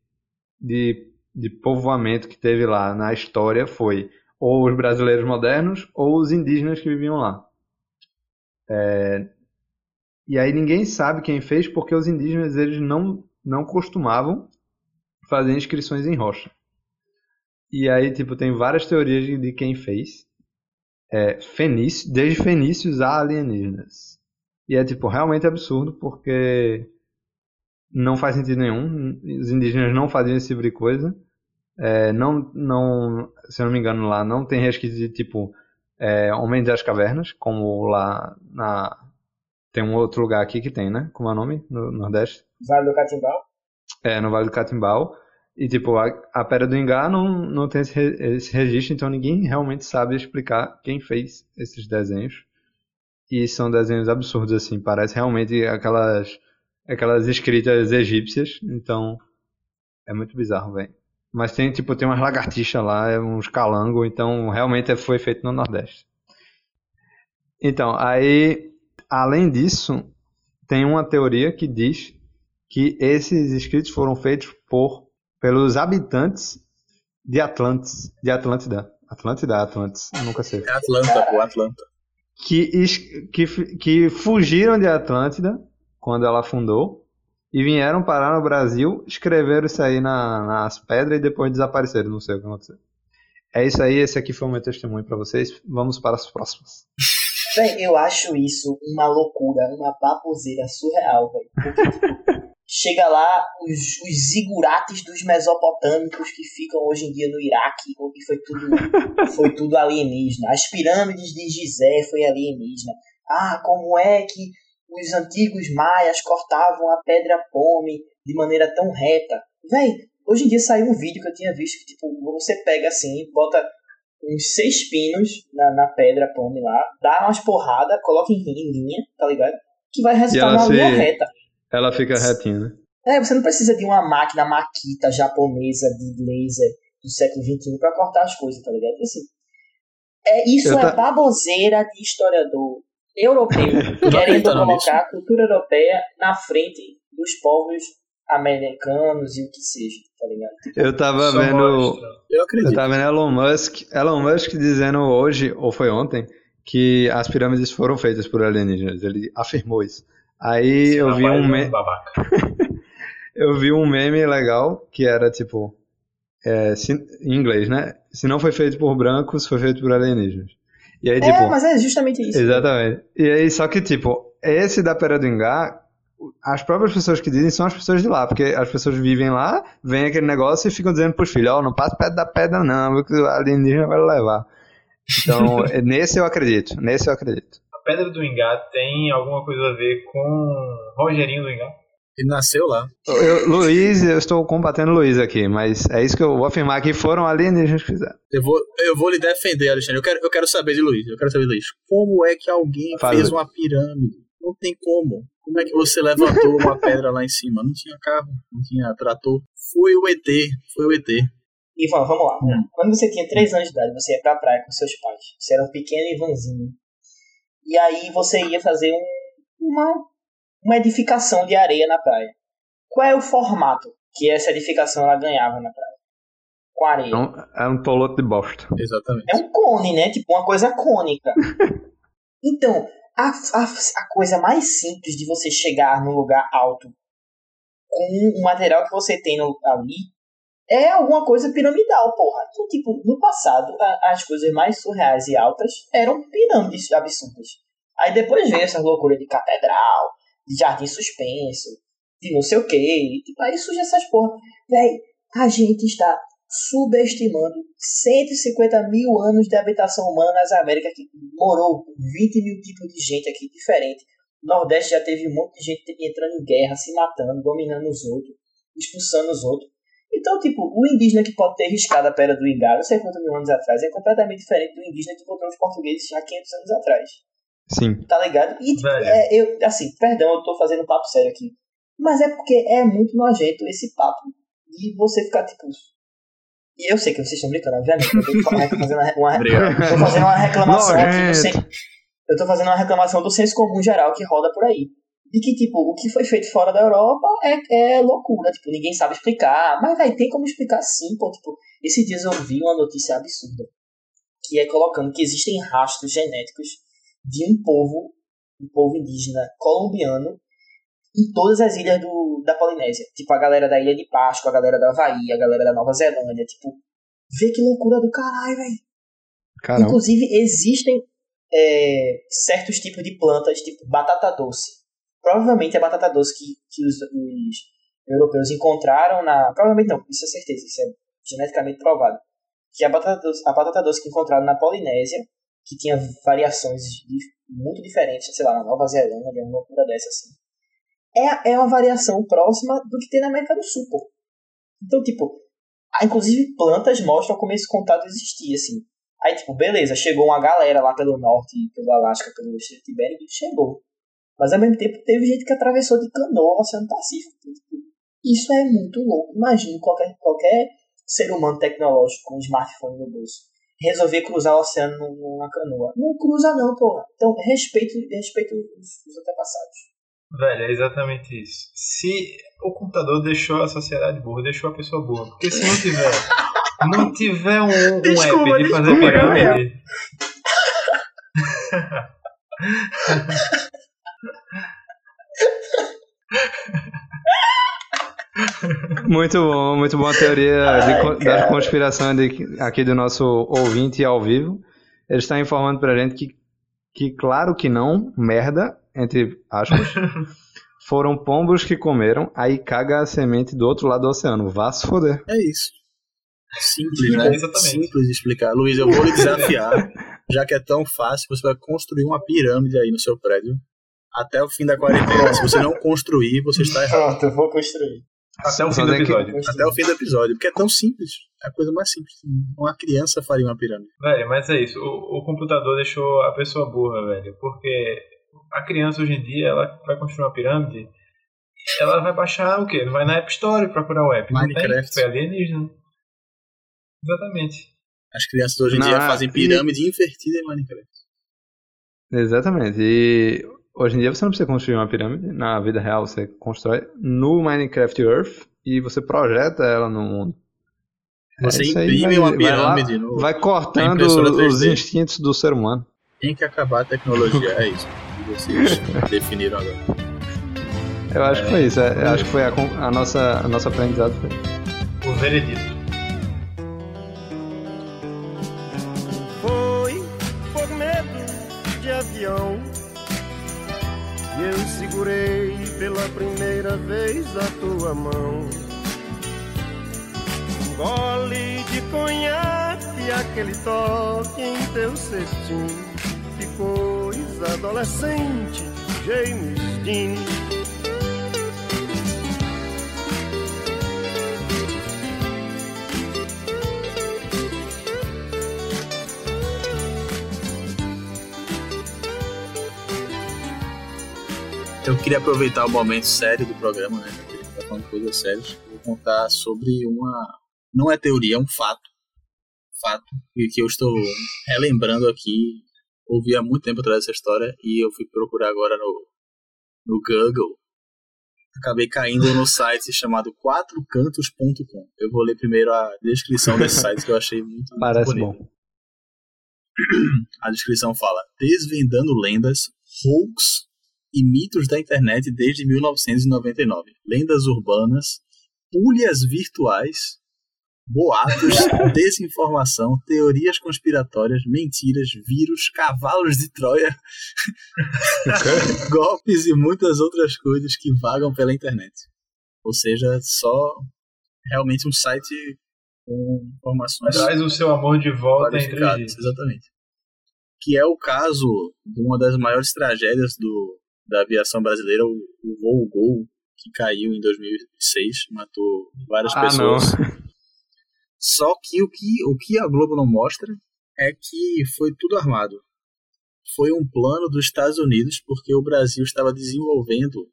de de povoamento que teve lá na história foi ou os brasileiros modernos ou os indígenas que viviam lá. É, e aí ninguém sabe quem fez porque os indígenas eles não não costumavam fazer inscrições em rocha. E aí tipo tem várias teorias de, quem fez. É, fenício, desde fenícios a alienígenas. E é, tipo, realmente absurdo, porque não faz sentido nenhum. Os indígenas não faziam esse tipo de coisa. É, não, não, se eu não me engano, lá não tem resquício de, tipo, é, Homens das Cavernas, como lá na... Tem um outro lugar aqui que tem, né? Como é o nome? No Nordeste? Vale do Catimbau? É, no Vale do Catimbau. E, tipo, a, a Pedra do Ingá não, não tem esse, esse registro, então ninguém realmente sabe explicar quem fez esses desenhos. E são desenhos absurdos, assim, parece realmente aquelas, aquelas escritas egípcias, então é muito bizarro, velho. Mas tem, tipo, tem umas lagartixas lá, é uns calangos, então realmente é- foi feito no Nordeste. Então, aí, além disso, tem uma teoria que diz que esses escritos foram feitos por pelos habitantes de Atlantis, de Atlântida, Atlântida, Atlantis, nunca sei. É Atlanta, pô, Atlanta. Que, que, que fugiram de Atlântida quando ela afundou e vieram parar no Brasil, escreveram isso aí na- nas pedras e depois desapareceram, não sei o que aconteceu. É isso aí, esse aqui foi o meu testemunho pra vocês. Vamos para as próximas. Véi, eu acho isso uma loucura, uma baboseira surreal, velho. Porque, tipo, chega lá os, os zigurates dos mesopotâmicos que ficam hoje em dia no Iraque, e foi tudo, foi tudo alienígena. As pirâmides de Gizé foi alienígena. Ah, como é que os antigos maias cortavam a pedra pome de maneira tão reta? Véi, hoje em dia saiu um vídeo que eu tinha visto que, tipo, você pega assim, bota uns seis pinos na, na pedra pome lá, dá umas porradas, coloca em, em linha, tá ligado? Que vai resultar numa se- linha reta. Ela fica retinha, né? É, você não precisa de uma máquina maquita japonesa de laser do século XXI pra cortar as coisas, tá ligado? Assim, é, isso é baboseira de historiador europeu querendo colocar a cultura europeia na frente dos povos americanos e o que seja, tá ligado? Eu tava Só vendo. mostra. Eu Eu acredito. tava vendo Elon Musk, Elon Musk dizendo hoje, ou foi ontem, que as pirâmides foram feitas por alienígenas. Ele afirmou isso. Aí eu Senão vi um vir me... babaca. eu vi um meme legal que era tipo é, se- em inglês, né? Se não foi feito por brancos, foi feito por alienígenas. E aí É, tipo, mas é justamente isso. exatamente. E aí só que tipo, esse da Pera do Ingá, as próprias pessoas que dizem são as pessoas de lá, porque as pessoas vivem lá, vem aquele negócio e ficam dizendo pros filhos, ó, não passa perto da pedra não, porque o alienígena vai levar. Então, é- nesse eu acredito, nesse eu acredito. A Pedra do Ingá tem alguma coisa a ver com Rogerinho do Ingá? Ele nasceu lá. Eu, Luiz, eu estou combatendo o Luiz aqui, mas é isso que eu vou afirmar que foram alienígenas que fizeram. Eu vou, eu vou lhe defender, Alexandre. Eu quero, eu quero saber de Luiz. Eu quero saber de Luiz. Como é que alguém Fala, fez Luiz. uma pirâmide? Não tem como. Como é que você levantou uma pedra lá em cima? Não tinha carro, não tinha trator. Foi o ET. Foi o ET. Ivan, vamos lá. Hum. Quando você tinha 3 anos de idade, você ia pra praia com seus pais. Você era um pequeno Ivanzinho. E aí você ia fazer um- uma, uma edificação de areia na praia. Qual é o formato que essa edificação ela ganhava na praia? Com areia. É um, é um toloto de bosta. Exatamente. É um cone, né? Tipo, uma coisa cônica. Então, a, a, a coisa mais simples de você chegar num lugar alto com o material que você tem no- ali é alguma coisa piramidal, porra. Então, tipo, no passado, a- as coisas mais surreais e altas eram pirâmides absurdas. Aí depois veio essas loucuras de catedral, de jardim suspenso, de não sei o que. Tipo, aí surge essas porra. Véi, a gente está subestimando 150 mil anos de habitação humana nas Américas, que morou 20 mil tipos de gente aqui diferente. O Nordeste já teve um monte de gente entrando em guerra, se matando, dominando os outros, expulsando os outros. Então, tipo, o indígena que pode ter riscado a pedra do Ingá, não sei quantos mil anos atrás, é completamente diferente do indígena que encontrou os portugueses já 500 anos atrás. Sim. Tá ligado? E, tipo, é, eu, assim, perdão, eu tô fazendo um papo sério aqui. Mas é porque é muito nojento esse papo de você ficar, tipo. E eu sei que vocês estão brincando, obviamente. Eu tô fa- fazendo uma, tô fazendo uma reclamação aqui do senso. Eu tô fazendo uma reclamação do senso comum geral que roda por aí. De que, tipo, o que foi feito fora da Europa é, é loucura. Tipo, ninguém sabe explicar. Mas, vai tem como explicar sim, pô. Tipo, esses dias eu vi uma notícia absurda. Que é colocando que existem rastros genéticos de um povo, um povo indígena colombiano, em todas as ilhas do, da Polinésia. Tipo, a galera da Ilha de Páscoa, a galera da Havaí, a galera da Nova Zelândia. Tipo, vê que loucura do caralho, velho. Inclusive, existem é, certos tipos de plantas, tipo batata doce. Provavelmente a batata doce que, que os, os europeus encontraram na. Provavelmente não, isso é certeza, isso é geneticamente provado. Que a batata doce, a batata doce que encontraram na Polinésia, que tinha variações muito diferentes, sei lá, na Nova Zelândia, uma loucura dessa assim. É, é uma variação próxima do que tem na América do Sul, pô. Então, tipo, inclusive plantas mostram como esse contato existia, assim. Aí, tipo, beleza, chegou uma galera lá pelo norte, pelo Alasca, pelo Estreito Bering, chegou. Mas ao mesmo tempo teve gente que atravessou de canoa o Oceano Pacífico. Tipo, isso é muito louco. Imagine qualquer, qualquer ser humano tecnológico com um smartphone no bolso resolver cruzar o oceano numa canoa. Não cruza não, porra. Então, respeito, respeito os, os antepassados. Velho, é exatamente isso. Se o computador deixou a sociedade burra, deixou a pessoa burra. Porque se não tiver, não tiver um, um Desculpa, app de fazer pirâmide. Muito bom, muito boa a teoria Ai, de da conspiração de- aqui do nosso ouvinte ao vivo. Ele está informando pra gente que, que claro que não, merda, entre aspas, foram pombos que comeram, aí caga a semente do outro lado do oceano. Vá se foder. É isso. Simples, né? Exatamente. Simples de explicar. Luiz, eu vou lhe desafiar, já que é tão fácil, você vai construir uma pirâmide aí no seu prédio até o fim da quarentena. Se você não construir, você está errado. Pronto, eu vou construir. Até o fim do tem que- episódio. Até o fim do episódio, porque é tão simples. É a coisa mais simples. Uma criança faria uma pirâmide. Velho, mas é isso. O, o computador deixou a pessoa burra, velho. Porque a criança hoje em dia, ela vai construir uma pirâmide, ela vai baixar o quê? Vai na App Store procurar o app. Não tem? Minecraft. Foi alienígena. Exatamente. As crianças hoje em Não, dia fazem pirâmide invertida em Minecraft. Exatamente. E hoje em dia você não precisa construir uma pirâmide. Na vida real você constrói no Minecraft Earth e você projeta ela no mundo. Você aí, imprime vai- uma vai pirâmide lá, no- Vai cortando os 3D. instintos do ser humano. Tem que acabar a tecnologia, é isso. que Vocês definiram agora. Eu acho que foi isso. é- Eu acho que foi a, a nossa, a nosso aprendizado. Foi. O veredito. Pela primeira vez a tua mão. Um gole de conhaque, aquele toque em teu cestinho. Que coisa adolescente, James Dean. Eu queria aproveitar o momento sério do programa, né? Que a gente tá falando coisas sérias. Vou contar sobre uma. Não é teoria, é um fato. Fato. E que eu estou relembrando aqui. Ouvi há muito tempo atrás dessa história e eu fui procurar agora no, no Google. Acabei caindo no site chamado quatrocantos.com. Eu vou ler primeiro a descrição desse site que eu achei muito, muito Parece bonito. bom. A descrição fala: Desvendando lendas, hoax e mitos da internet desde 1999. Lendas urbanas, pulhas virtuais, boatos, desinformação, teorias conspiratórias, mentiras, vírus, cavalos de Troia, golpes e muitas outras coisas que vagam pela internet. Ou seja, só realmente um site com informações Traz o seu amor de volta dias. exatamente. Que é o caso de uma das maiores tragédias do, da aviação brasileira, o, o voo Gol, que caiu em 2006, matou várias Ah, pessoas. não. Só que o, que o que a Globo não mostra é que foi tudo armado. Foi um plano dos Estados Unidos, porque o Brasil estava desenvolvendo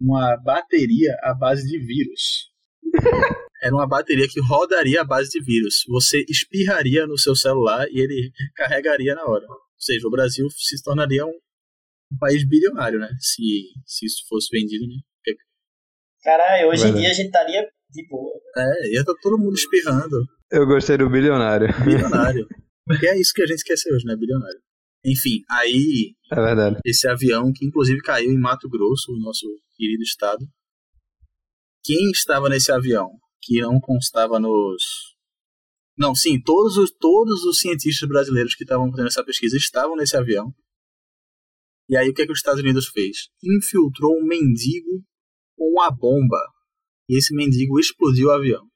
uma bateria à base de vírus. Era uma bateria que rodaria à base de vírus. Você espirraria no seu celular e ele carregaria na hora. Ou seja, o Brasil se tornaria um, um país bilionário, né? Se, se isso fosse vendido, né? Caralho, hoje em dia a gente estaria de boa. É, ia estar todo mundo espirrando. Eu gostei do bilionário. Bilionário. Porque é isso que a gente quer ser hoje, né? Bilionário. Enfim, aí É verdade. esse avião, que inclusive caiu em Mato Grosso, o nosso querido estado. Quem estava nesse avião, que não constava nos, Não, sim, todos os, todos os cientistas brasileiros que estavam fazendo essa pesquisa estavam nesse avião. E aí o que, é que os Estados Unidos fez? Infiltrou um mendigo com uma bomba. E esse mendigo explodiu o avião.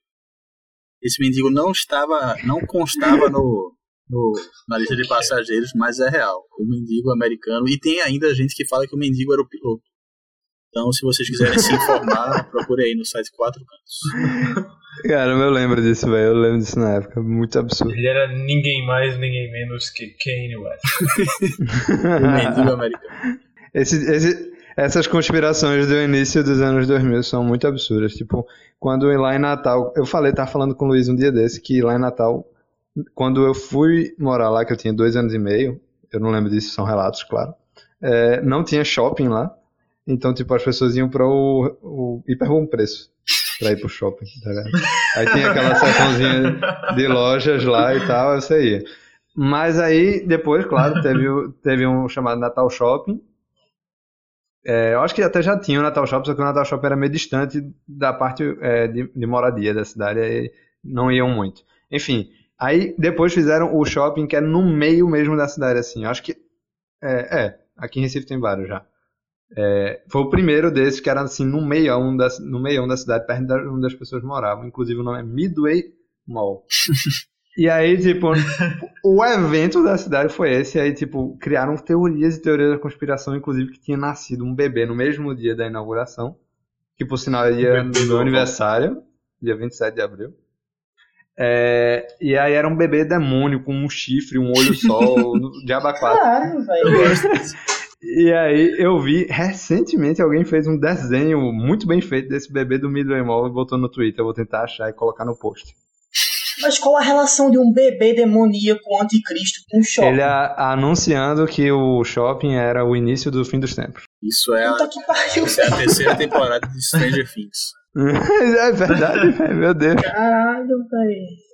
Esse mendigo não estava, não constava no, no, na lista de passageiros, mas é real. O mendigo americano. E tem ainda gente que fala que o mendigo era o piloto. Então, se vocês quiserem se informar, procure aí no site Quatro Cantos. Cara, eu lembro disso, velho. Eu lembro disso na época. Muito absurdo. Ele era ninguém mais, ninguém menos que Kanye West. Esse, esse, essas conspirações do início dos anos 2000 são muito absurdas. Tipo, quando lá em Natal. Eu falei, tava falando com o Luiz um dia desse, que lá em Natal, quando eu fui morar lá, que eu tinha dois anos e meio, eu não lembro disso, são relatos, claro. É, não tinha shopping lá. Então, tipo, as pessoas iam para o, o hiper bom preço pra ir pro shopping, tá ligado? Aí tinha aquela seçãozinha de lojas lá e tal, eu ia. Mas aí, depois, claro, teve, teve um chamado Natal Shopping. É, eu acho que até já tinha o Natal Shopping, só que o Natal Shopping era meio distante da parte é, de, de moradia da cidade, aí não iam muito. Enfim, aí depois fizeram o shopping que é no meio mesmo da cidade, assim. Eu acho que. É, é, aqui em Recife tem vários já. É, foi o primeiro desses que era assim no meião da, no meião da cidade, perto de onde as pessoas moravam. Inclusive o nome é Midway Mall. e aí, tipo, o evento da cidade foi esse. E aí, tipo, criaram teorias e teorias da conspiração, inclusive que tinha nascido um bebê no mesmo dia da inauguração. Que por sinal ia no meu aniversário, dia 27 de abril. É, e aí era um bebê demônio com um chifre, um olho só, de abacate. Caralho, velho. E aí eu vi recentemente alguém fez um desenho muito bem feito desse bebê do Midway Mall e botou no Twitter. Eu vou tentar achar e colocar no post. Mas qual a relação de um bebê demoníaco anticristo com um shopping? Ele a, anunciando que o shopping era o início do fim dos tempos. Isso é, a, isso é a terceira temporada de Stranger Things. é verdade. Meu Deus. Caralho, velho.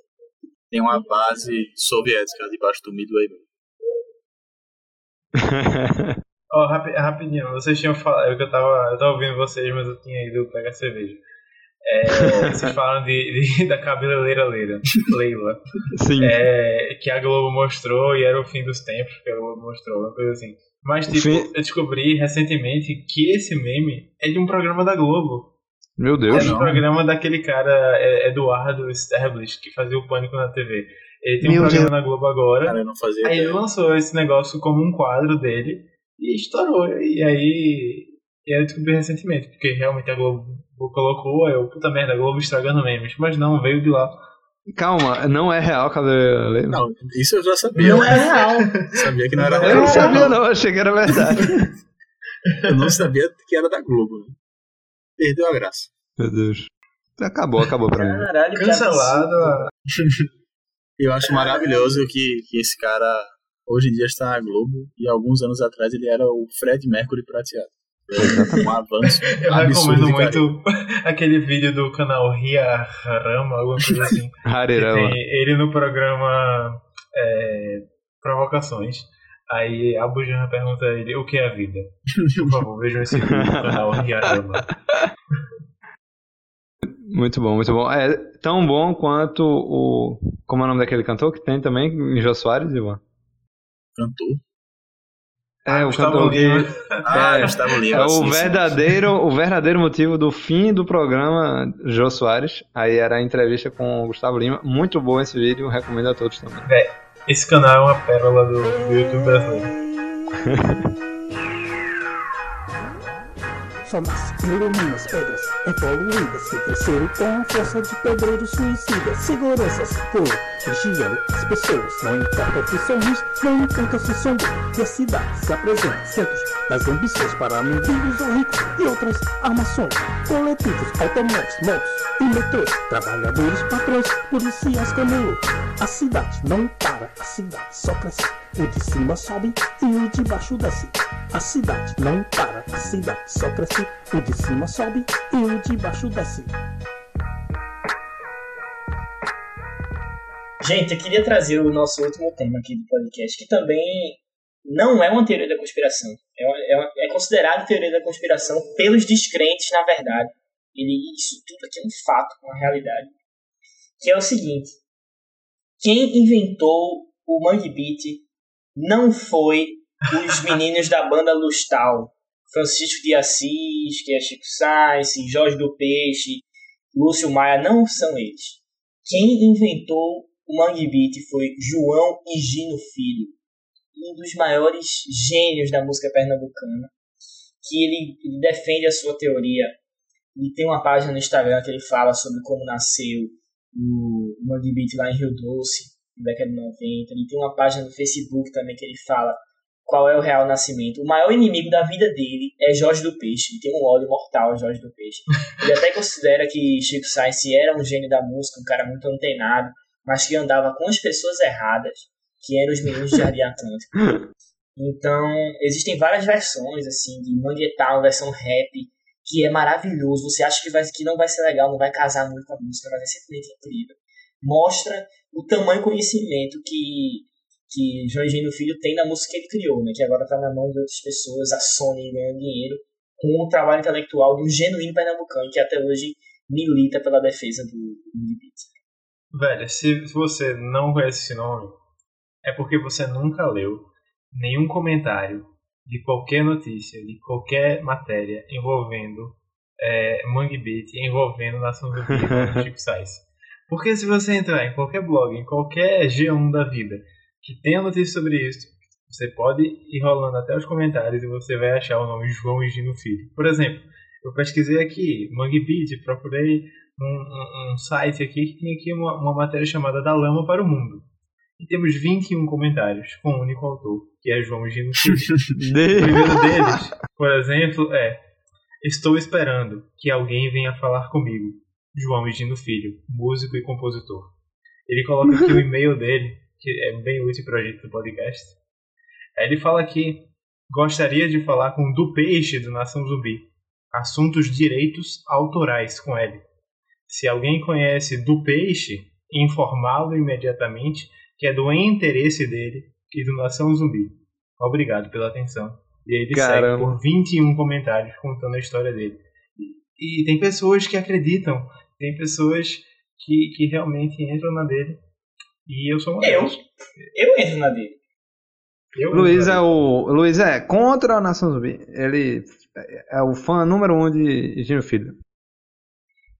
Tem uma base soviética debaixo do Midway oh, rapi rapidinho, vocês tinham falado, eu, tava, eu tava ouvindo vocês, mas eu tinha ido pegar cerveja. É, vocês falaram de, de, da cabeleireira Leila, Leila. Sim. É, que a Globo mostrou e era o fim dos tempos que a Globo mostrou, uma coisa assim. Mas, tipo, Fim... eu descobri recentemente que esse meme é de um programa da Globo. Meu Deus. É um programa daquele cara, é, Eduardo Stablish, que fazia o Pânico na TV. Ele tem Meu um programa Deus. na Globo agora. Cara, eu não fazia aí ele lançou esse negócio como um quadro dele. E estourou. E aí, e aí eu descobri recentemente, porque realmente a Globo colocou, eu, puta merda, a Globo estragando memes. Mas não, veio de lá. Calma, não é real, cadê Não, isso eu já sabia. Não é real. sabia que não era real. Eu não sabia não, achei que era verdade. eu não sabia que era da Globo. Perdeu a graça. Meu Deus. Acabou, acabou pra mim. Caralho, Cancelado. eu acho maravilhoso que, que esse cara hoje em dia está na Globo e alguns anos atrás ele era o Fred Mercury prateado. Um avanço. Eu recomendo muito aquele vídeo do canal Ria Rama, alguma coisa assim. Harirama. ele no programa é, Provocações. Aí a Bujana pergunta a ele o que é a vida. Por favor, vejam esse vídeo no canal Ria Rama. Muito bom, muito bom. É tão bom quanto o. Como é o nome daquele cantor que tem também Jô Soares, Ivan? Cantor. É, ah, o cantor Lima. Ah, é, Gustavo Lima. É o sim, verdadeiro, sim. o verdadeiro motivo do fim do programa Jô Soares. Aí era a entrevista com o Gustavo Lima. Muito bom esse vídeo, recomendo a todos também. É, esse canal é uma pérola do, do YouTube brasileiro. só nasce, ilumina as pedras evoluídas que cresceram com força de pedreiros suicidas. Seguranças por vigiando as pessoas, não importa que são ruins, não importa se são. E a cidade se apresenta centros das ambições para mendigos ou ricos e outras armações. Coletivos, automóveis, motos e metrôs, trabalhadores, patrões, policiais, camelô. A cidade não para, a cidade só cresce. O de cima sobe e o de baixo desce. A cidade não para, a cidade só cresce. O de cima sobe e o de baixo desce. Gente, eu queria trazer o nosso último tema aqui do podcast, que também não é uma teoria da conspiração. É, é, é considerado teoria da conspiração pelos descrentes, na verdade. Ele, isso tudo aqui é um fato, uma realidade. Que é o seguinte: Quem inventou o Mangue Beat não foi os meninos da banda Lustal. Francisco de Assis, que é Chico Sainz, Jorge do Peixe, Lúcio Maia, não são eles. Quem inventou o Mangue Beat foi João Higino Filho, um dos maiores gênios da música pernambucana, que ele, ele defende a sua teoria. Ele tem uma página no Instagram que ele fala sobre como nasceu o Mangue Beat lá em Rio Doce, década de 90. Ele tem uma página no Facebook também que ele fala qual é o real nascimento. O maior inimigo da vida dele é Jorge do Peixe. Ele tem um ódio mortal, Jorge do Peixe. Ele até considera que Chico Sainz era um gênio da música, um cara muito antenado, mas que andava com as pessoas erradas, que eram os meninos de Jardim Atlântico. Então, existem várias versões, assim, de Manguetal, versão rap, que é maravilhoso. Você acha que, vai, que não vai ser legal, não vai casar muito com a música, mas é simplesmente incrível. Mostra o tamanho conhecimento que que João Engenho Filho tem na música que ele criou, né? Que agora está na mão de outras pessoas, a Sony ganhando dinheiro com o trabalho intelectual de um genuíno pernambucano que até hoje milita pela defesa do beat. Velho, se, se você não conhece esse nome, é porque você nunca leu nenhum comentário de qualquer notícia, de qualquer matéria envolvendo é, Mangue Beat, envolvendo Nação do Rio, Chico Sainz. Porque se você entrar em qualquer blog, em qualquer G1 da vida, que tenha notícia sobre isso, você pode ir rolando até os comentários e você vai achar o nome João Higino Filho. Por exemplo, eu pesquisei aqui, Mangue Beat, procurei um, um, um, site aqui que tem aqui uma, uma matéria chamada Da Lama para o Mundo. E temos 21 comentários com um único autor, que é João Gino Filho. o primeiro deles, por exemplo, é Estou esperando que alguém venha falar comigo. João Gino Filho, músico e compositor. Ele coloca aqui o e-mail dele, que é bem útil para a gente do podcast. Ele fala que gostaria de falar com do Peixe do Nação Zumbi. Assuntos direitos autorais com ele. Se alguém conhece do Peixe, informá-lo imediatamente que é do interesse dele e do Nação Zumbi. Obrigado pela atenção. E ele Caramba. segue por 21 comentários contando a história dele. E, tem pessoas que acreditam, tem pessoas que, que realmente entram na dele e eu sou uma Eu. Eu entro na dele. Eu Luiz é o. Luiz é contra a Nação Zumbi. Ele é o fã número um de Gino Filho.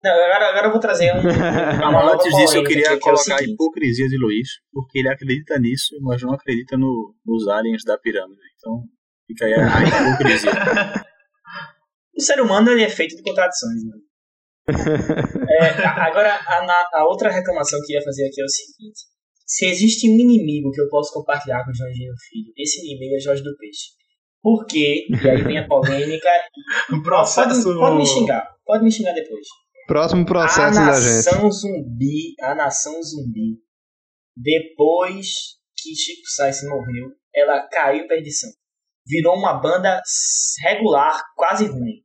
Não, agora, agora eu vou trazer um. Uma Antes disso, eu queria que, colocar é a hipocrisia de Luiz, porque ele acredita nisso, mas não acredita no, nos aliens da pirâmide. Então, fica aí a hipocrisia. O ser humano ele é feito de contradições, né? é, agora, a, a, outra reclamação que eu ia fazer aqui é o seguinte: se existe um inimigo que eu posso compartilhar com o Jorginho Filho, esse inimigo é Jorge do Peixe. Por quê? E aí vem a polêmica. o processo... Pode, pode, me xingar, pode me xingar depois. Próximo processo da gente. A Nação Zumbi, a Nação Zumbi, depois que Chico Sainz morreu, ela caiu em perdição. Virou uma banda regular, quase ruim.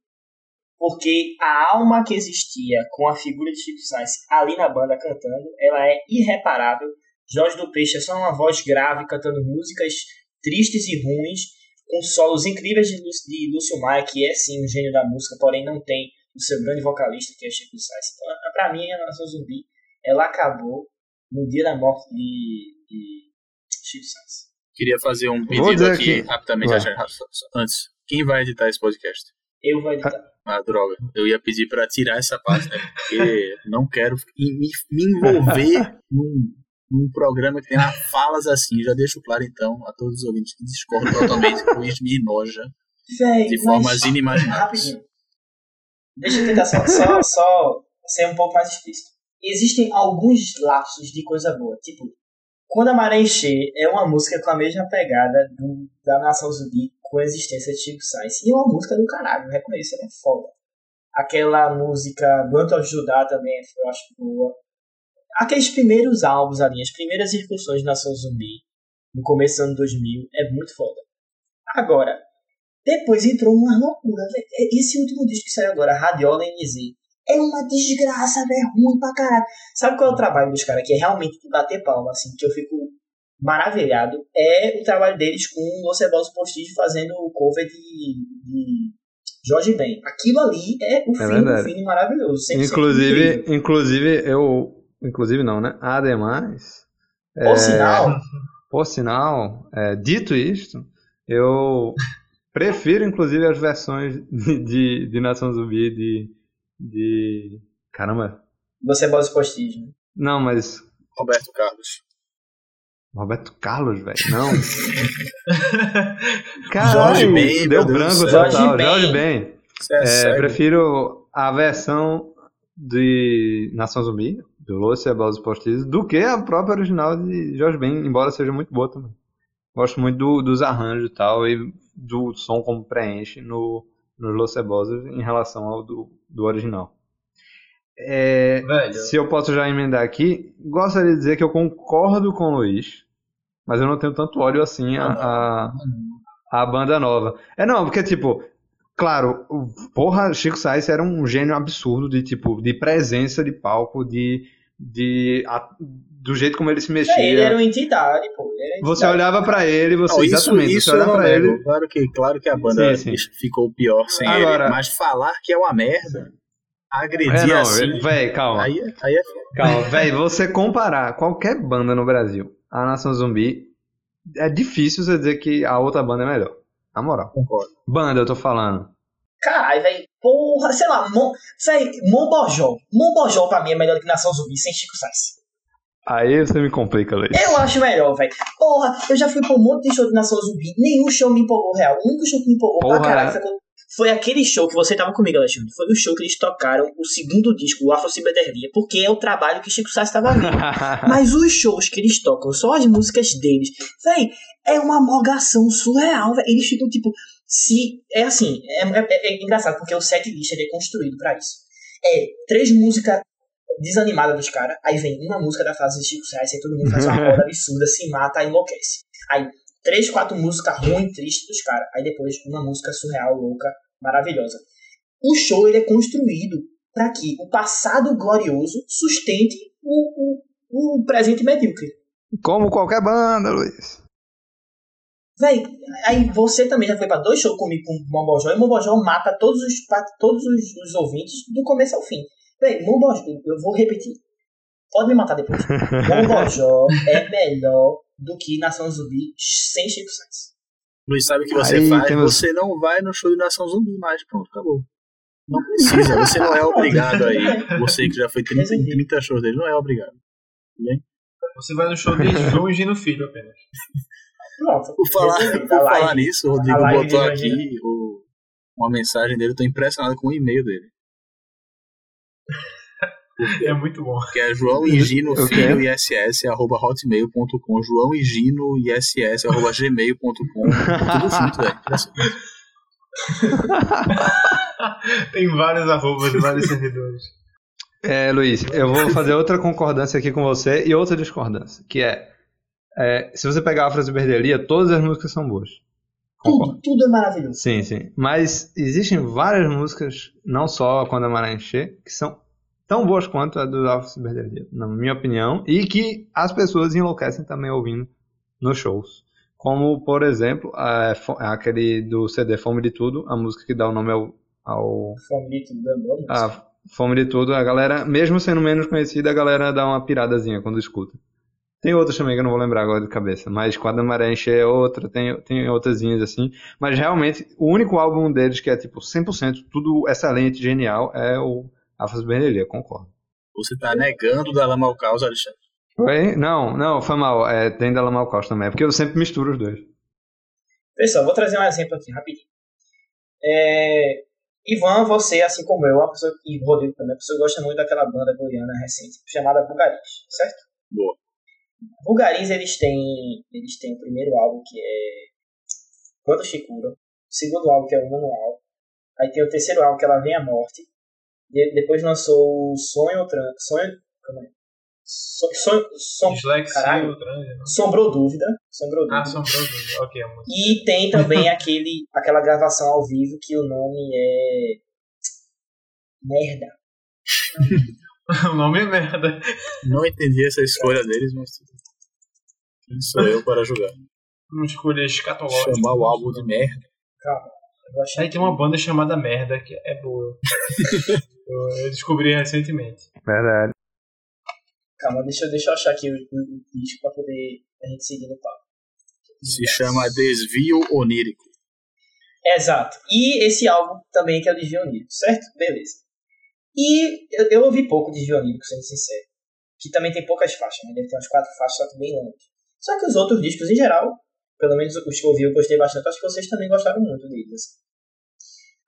Porque a alma que existia com a figura de Chico Sainz ali na banda cantando, ela é irreparável Jorge do Peixe é só uma voz grave cantando músicas tristes e ruins, com solos incríveis de, de Lúcio Maia, que é sim um gênio da música, porém não tem o seu grande vocalista, que é Chico Sainz. Então, pra mim, a Nação Zumbi, ela acabou no dia da morte de, de Chico Sainz. Queria fazer um pedido aqui, rapidamente, antes. Quem vai editar esse podcast? Eu vou editar. Ah, droga. Eu ia pedir para tirar essa parte, né? Porque não quero me, me envolver num num programa que tem falas assim. Já deixo claro, então, a todos os ouvintes que discordam totalmente com Luiz me enoja Véi, de formas mas... inimagináveis. Rapidinho. Deixa eu tentar só, só, só ser um pouco mais explícito. Existem alguns lapsos de coisa boa. Tipo, Quando a Maré Encher é uma música com a mesma pegada do, da Nação Zumbi com a existência de Chico Sainz. E é uma música do caralho, eu reconheço, ela é foda. Aquela música Banto of Judá também eu acho boa aqueles primeiros álbuns ali, as primeiras incursões de Nação Zumbi, no começo do ano 2000, é muito foda. Agora, depois entrou uma loucura. Esse último disco que saiu agora, Radiola NZ, é uma desgraça, velho, ruim pra caralho. Sabe qual é o trabalho dos caras que é realmente de bater palma, assim, que eu fico maravilhado? É o trabalho deles com o Ocebos Postige fazendo o cover de, de Jorge Ben. Aquilo ali é o é fim do fim maravilhoso. Inclusive, inclusive, eu Inclusive não, né? Ademais, Por sinal, Por sinal, é, dito isto, eu prefiro inclusive as versões de, de, de Nação Zumbi de, de. Caramba. você é bola postis, né? Não, mas. Roberto Carlos. Roberto Carlos, velho. Não. Jorge Caralho, Ben, deu meu Deus do branco total. Jorge Ben. Jorge Ben. É, É, prefiro a versão de Nação Zumbi, do Lúcio e Bolas Postis, do que a própria original de Jorge Ben, embora seja muito boa também. Gosto muito do- dos arranjos e tal, e do som como preenche no, no Los Cebosos em relação ao do, do original. É, se eu posso já emendar aqui, gostaria de dizer que eu concordo com o Luiz, mas eu não tenho tanto ódio assim a, a, a banda nova. É não, porque tipo, claro, porra, Chico Sainz era um gênio absurdo de tipo, de presença de palco, de, de a- do jeito como ele se mexia. É, ele era uma entidade, pô. Uma Você entidade. olhava pra ele, você Não, isso, exatamente, isso você olhava nego. ele. Claro que, claro que a banda Sim, ficou pior sem Agora- ele, mas falar que é uma merda, agredir É, não, assim, véi, calma. aí, é- aí é foda. Calma, velho, você comparar qualquer banda no Brasil à Nação Zumbi, é difícil você dizer que a outra banda é melhor. Na moral. Concordo. Banda, eu tô falando. Caralho, velho. Porra, sei lá, Mon... véi, Mombojó. Mombojó pra mim é melhor do que Nação Zumbi sem Chico Sainz. Aí você me complica, Luiz. Eu acho melhor, velho. Porra, eu já fui pra um monte de show de Nação Zumbi. Nenhum show me empolgou real. O único show que me empolgou Porra, pra caralho foi, foi aquele show que você tava comigo, Alexandre. Foi o show que eles tocaram o segundo disco, o Afro Ciberterria, porque é o trabalho que Chico Sainz tava vendo. Mas os shows que eles tocam, só as músicas deles, véi, é uma morgação surreal, véi. Eles ficam tipo. Se. É assim, é, é- é engraçado, porque o set list é construído pra isso. É três músicas desanimadas dos caras, aí vem uma música da fase de Chico Sainz, aí todo mundo faz uma roda absurda, se mata, enlouquece. Aí, três, quatro músicas ruins, tristes dos caras, aí depois uma música surreal, louca, maravilhosa. O show ele é construído para que o passado glorioso sustente o, o, o presente medíocre. Como qualquer banda, Luiz. Véi, aí você também já foi pra dois shows comigo com o Mombojó e o Mombojó mata todos os, todos os, os ouvintes do começo ao fim. Véi, Mombojó, eu vou repetir. Pode me matar depois. Mombojó é melhor do que Nação Zumbi sem Chico Sainz. Luiz sabe o que você Aí faz, temos- você não vai no show de Nação Zumbi mais, pronto, acabou. Não precisa, você não é obrigado aí. Você que já foi 30, em 30 shows dele, não é obrigado. Você vai no show de João e Gino Filho apenas. Pronto. Por falar, por A falar nisso, o a Rodrigo botou aqui o- uma mensagem dele, eu tô impressionado com o e-mail dele. É muito bom. Que é João Higino Eu Filho quero. ISS arroba hotmail.com. João Higino ISS arroba gmail.com. Tudo junto, velho. Tem vários arrobas, vários servidores. É, Luiz, eu vou fazer outra concordância aqui com você e outra discordância, que é, é, se você pegar a frase Berdelia, todas as músicas são boas. Tudo, tudo é maravilhoso. Sim, sim. Mas existem várias músicas, não só quando a maré encher, que são tão boas quanto a do Alfa Berdelia, na minha opinião, e que as pessoas enlouquecem também ouvindo nos shows. Como, por exemplo, a- aquele do CD Fome de Tudo, a música que dá o nome ao, ao Fome de tudo é bom. a Fome de Tudo, a galera, mesmo sendo menos conhecida, a galera dá uma piradazinha quando escuta. Tem outras também que eu não vou lembrar agora de cabeça, mas Quando a Maré Encher é outra, tem, tem outrazinhas assim. Mas realmente, o único álbum deles que é tipo 100%, tudo excelente, genial, é o Afas Bernelia, concordo. Você tá negando o Dalama ao caos, Alexandre. Oi? Não, não, foi mal. É, tem Della Malcaus também, é porque eu sempre misturo os dois. Pessoal, vou trazer um exemplo aqui rapidinho. É, Ivan, você, assim como eu, uma pessoa, e o Rodrigo também, uma pessoa que gosta muito daquela banda goiana recente, chamada Bulgarins, certo? Boa. Bulgarins, eles têm, eles têm o primeiro álbum, que é Quando Chicura, o segundo álbum, que é o Manual, aí tem o terceiro álbum, que é Ela Vem a Morte, de- depois lançou o Sonho, Tran- Sonho, como é? So- Sonho, Som- caralho. o não? Sombrou Dúvida, Sombrou Dúvida. Ah, são produtos. Ok, é. E tem também aquele, aquela gravação ao vivo que o nome é. Merda. o nome é merda. Não entendi essa escolha deles, mas tudo. Quem sou eu para julgar? Uma escolha escatológica. Chamar o álbum de merda. Eu achei Aí tem uma banda chamada Merda, que é boa. eu, eu descobri recentemente. Verdade. Calma, deixa, eu- deixa eu achar aqui o, o, o disco pra poder a gente seguir no papo. Se chama Desvio Onírico. Exato. E esse álbum também que é o Desvio Onírico, certo? Beleza. E eu, eu ouvi pouco de Desvio Onírico, sendo sincero. Que também tem poucas faixas, né? Deve ter umas quatro faixas, só que bem longas. Só que os outros discos, em geral, pelo menos os que eu ouvi, eu gostei bastante. Acho que vocês também gostaram muito deles. assim.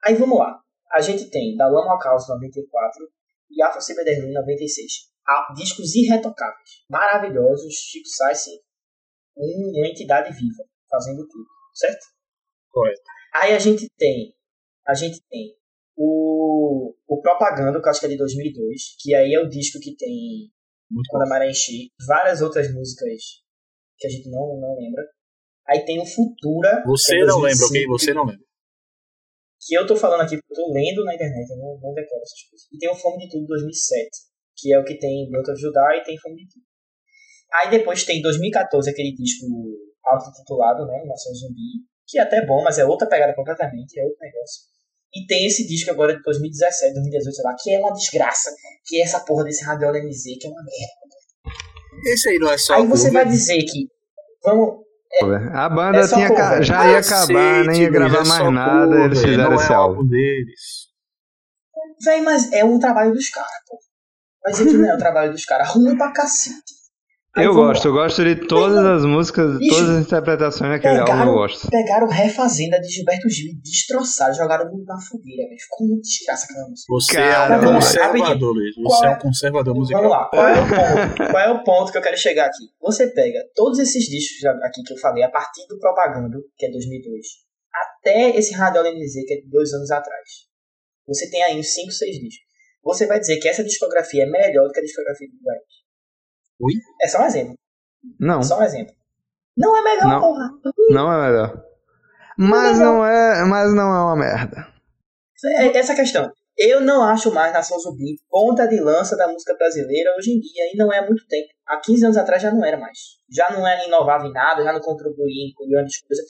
Aí vamos lá. A gente tem Da Lama ao Caos 94 e Afro Cyberderlin 96. Ah, discos irretocáveis, maravilhosos. Chico Sainz, um- uma entidade viva, fazendo tudo, certo? Correto. Aí a gente tem, a gente tem o, o Propaganda, que acho que é de 2002, que aí é o disco que tem Muito Quando a. Maré Encher, várias outras músicas que a gente não, não lembra. Aí tem o Futura. Você é não lembra, 2005, ok? Você não lembra. Que eu tô falando aqui, porque eu tô lendo na internet, eu não, não decoro essas coisas. E tem o Fome de Tudo 2007, que é o que tem Blood of Judah e tem Fome de Tudo. Aí depois tem 2014 aquele disco auto-titulado, né? Nação Zumbi, que é até bom, mas é outra pegada completamente, é outro negócio. E tem esse disco agora de 2017, 2018, sei lá, que é uma desgraça. Que é essa porra desse Radio NZ, que é uma merda. Esse aí não é só Aí você vai dizer que. Vamos. A banda É tinha, cover. já ia Cacete, acabar, nem ia gravar é mais nada, cover, eles fizeram não esse é o álbum. deles. Véi, mas é um trabalho dos caras, pô. Mas isso não é o trabalho dos caras. Ruim pra cacete. Eu vamos gosto, eu gosto de todas as músicas, Bicho, todas as interpretações daquele álbum eu Pegaram, gosto. pegaram Refazenda de Gilberto Gil e destroçaram, jogaram na fogueira, velho. Ficou muito desgraça aquela música. Você Cara, é um vamos lá, conservador. Luiz. Você é é? um conservador musical. Vamos lá, qual é o ponto? qual é o ponto que eu quero chegar aqui? Você pega todos esses discos aqui que eu falei, a partir do Propaganda, que é 2002, até esse Radio LNZ, que é de dois anos atrás. Você tem aí uns 5, 6 discos. Você vai dizer que essa discografia é melhor do que a discografia do Guedes. Ui? É só um exemplo. Não, É só um exemplo. Não é melhor, Não. porra. não é melhor. Mas não é, mas não é uma merda. É essa questão. Eu não acho mais Nação Zumbi ponta de lança da música brasileira hoje em dia, e não é há muito tempo. Há 15 anos atrás já não era mais. Já não era inovava em nada, já não contribuía em grandes coisas.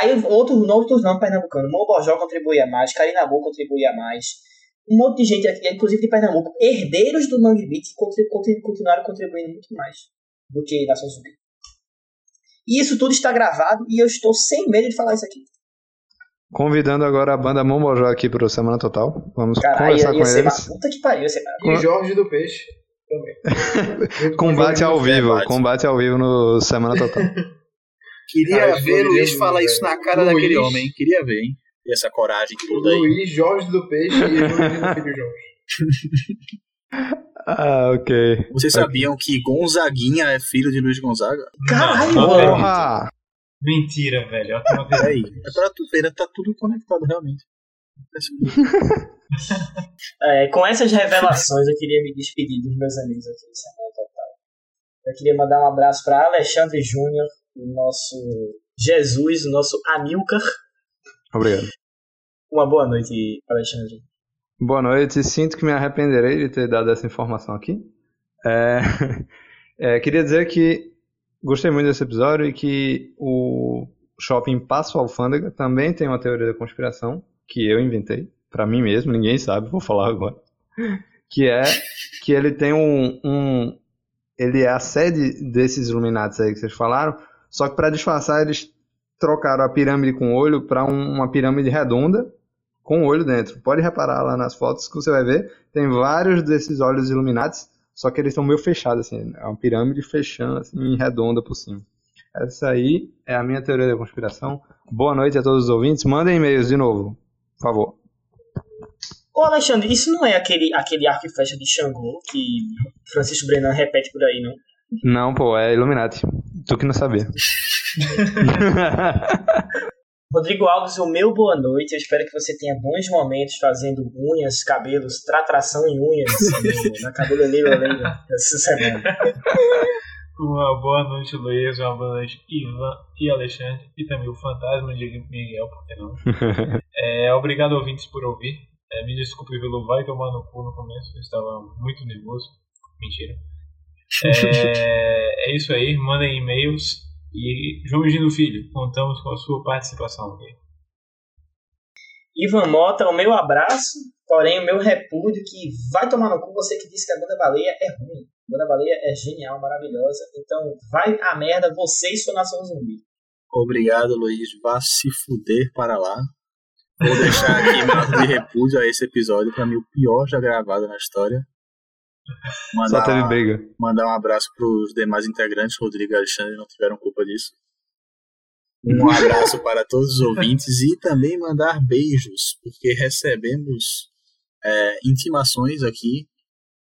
Aí outros outros não pernambucanos. Mobojó contribuía mais, Carinabu contribuía mais. Um monte de gente aqui, inclusive de Pernambuco, herdeiros do Mangue Beat, continuaram contribuindo muito mais do que Nação Zumbi. E isso tudo está gravado e eu estou sem medo de falar isso aqui. Convidando agora a banda Momojó aqui pro Semana Total. Vamos Caralho, conversar ia, ia com ser uma eles. puta que pariu, ia ser E Jorge do Peixe também. Combate o ao vivo, combate ao vivo no Semana Total. Queria Cara, ver Luiz o falar isso na cara Luiz. daquele homem. hein? Queria ver, hein? Essa coragem toda aí. Luiz, Jorge do Peixe e Filho Jorge. ah, ok. Vocês sabiam que Gonzaguinha é filho de Luiz Gonzaga? Caralho. Porra! Mentira, velho. Eu Aí, é pra tu ver, tá tudo conectado realmente. É, com essas revelações, eu queria me despedir dos meus amigos aqui do Semana Total. Eu queria mandar um abraço para Alexandre Júnior, o nosso Jesus, o nosso Amilcar. Obrigado. Uma boa noite, Alexandre. Boa noite. Sinto que me arrependerei de ter dado essa informação aqui. É, é, queria dizer que gostei muito desse episódio e que o shopping Passo Alfândega também tem uma teoria da conspiração que eu inventei para mim mesmo, ninguém sabe, vou falar agora. Que é que ele tem um, um ele é a sede desses Illuminati aí que vocês falaram, só que para disfarçar eles trocaram a pirâmide com olho para uma pirâmide redonda com o olho dentro. Pode reparar lá nas fotos que você vai ver, tem vários desses olhos iluminados, só que eles estão meio fechados, assim, é uma pirâmide fechando, assim, redonda por cima. Essa aí é a minha teoria da conspiração. Boa noite a todos os ouvintes. Mandem e-mails de novo, por favor. Ô Alexandre, isso não é aquele, aquele arco e flecha de Xangô que Francisco Brenan repete por aí, não? Não, pô, é Illuminati. Tu que não sabia. Rodrigo Alves, o meu boa noite. Eu espero que você tenha bons momentos fazendo unhas, cabelos, tratação em unhas no- na cabeleireira Leila essa semana. Uma boa noite, Luiz. Uma boa noite, Ivan e Alexandre. E também o fantasma de Miguel, por que não? É, obrigado, ouvintes, por ouvir. É, me desculpe pelo vai tomar no cu no começo. Eu estava muito nervoso. Mentira. É, é isso aí. Mandem e-mails. E João Gino Filho, contamos com a sua participação. ok? Ivan Mota, o meu abraço, porém o meu repúdio que vai tomar no cu você que disse que a banda baleia é ruim. Figura da baleia é genial, maravilhosa. Então, vai a merda, você e sua nação zumbi. Obrigado, Luiz. Vá se fuder para lá. Vou deixar aqui meu de repúdio a esse episódio, para mim o pior já gravado na história. Só teve briga. mandar um abraço para os demais integrantes, Rodrigo e Alexandre, não tiveram culpa disso. Um abraço para todos os ouvintes e também mandar beijos, porque recebemos é, intimações aqui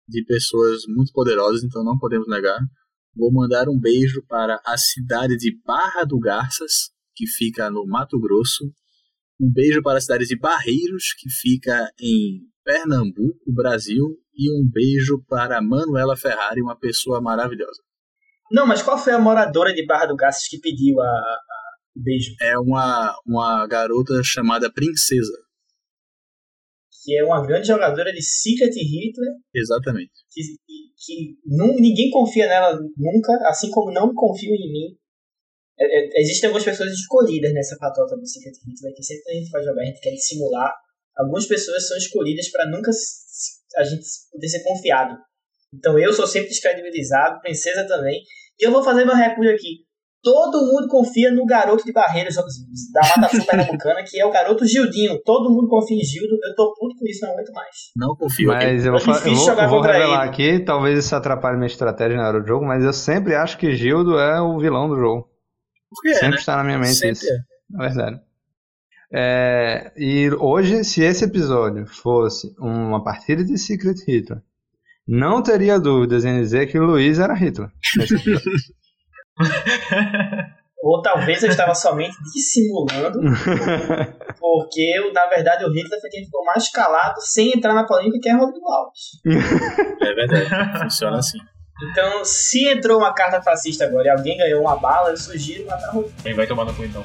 de pessoas muito poderosas, então não podemos negar. Vou mandar um beijo para a cidade de Barra do Garças, que fica no Mato Grosso. Um beijo para a cidade de Barreiros, que fica em Pernambuco, Brasil. E um beijo para Manuela Ferrari, uma pessoa maravilhosa. Não, mas qual foi a moradora de Barra do Garças que pediu a, a- beijo? É uma, uma garota chamada Princesa. Que é uma grande jogadora de Secret Hitler, Exatamente. que, que, nu- ninguém confia nela nunca, assim como não confio em mim. É, é, existem algumas pessoas escolhidas nessa patota do Secret Hitler, que sempre que a gente vai jogar, a gente quer simular. Algumas pessoas são escolhidas para nunca se- a gente poder ser confiado. Então eu sou sempre descredibilizado, Princesa também. E eu vou fazer meu repúdio aqui. Todo mundo confia no garoto de Barreiros da Mata Sul Pernambucana, que é o garoto Gildinho. Todo mundo confia em Gildo. Eu tô puto com isso, não aguento mais. Não confio. Mas eu vou, É eu vou, jogar eu vou revelar ele. aqui, talvez isso atrapalhe minha estratégia na hora do jogo, mas eu sempre acho que Gildo é o vilão do jogo. Porque é, sempre né? está na minha mente Sempre isso. é. Na verdade. É, e hoje, se esse episódio fosse uma partida de Secret Hitler, não teria dúvidas em dizer que o Luiz era Hitler. Ou talvez eu estava somente dissimulando, porque eu, na verdade o Hitler foi quem ficou mais calado sem entrar na polêmica, que é Rodrigo Alves. É verdade. Funciona assim. Então, se entrou uma carta fascista agora e alguém ganhou uma bala, eu sugiro matar o Rodrigo. Quem vai tomar no cu então?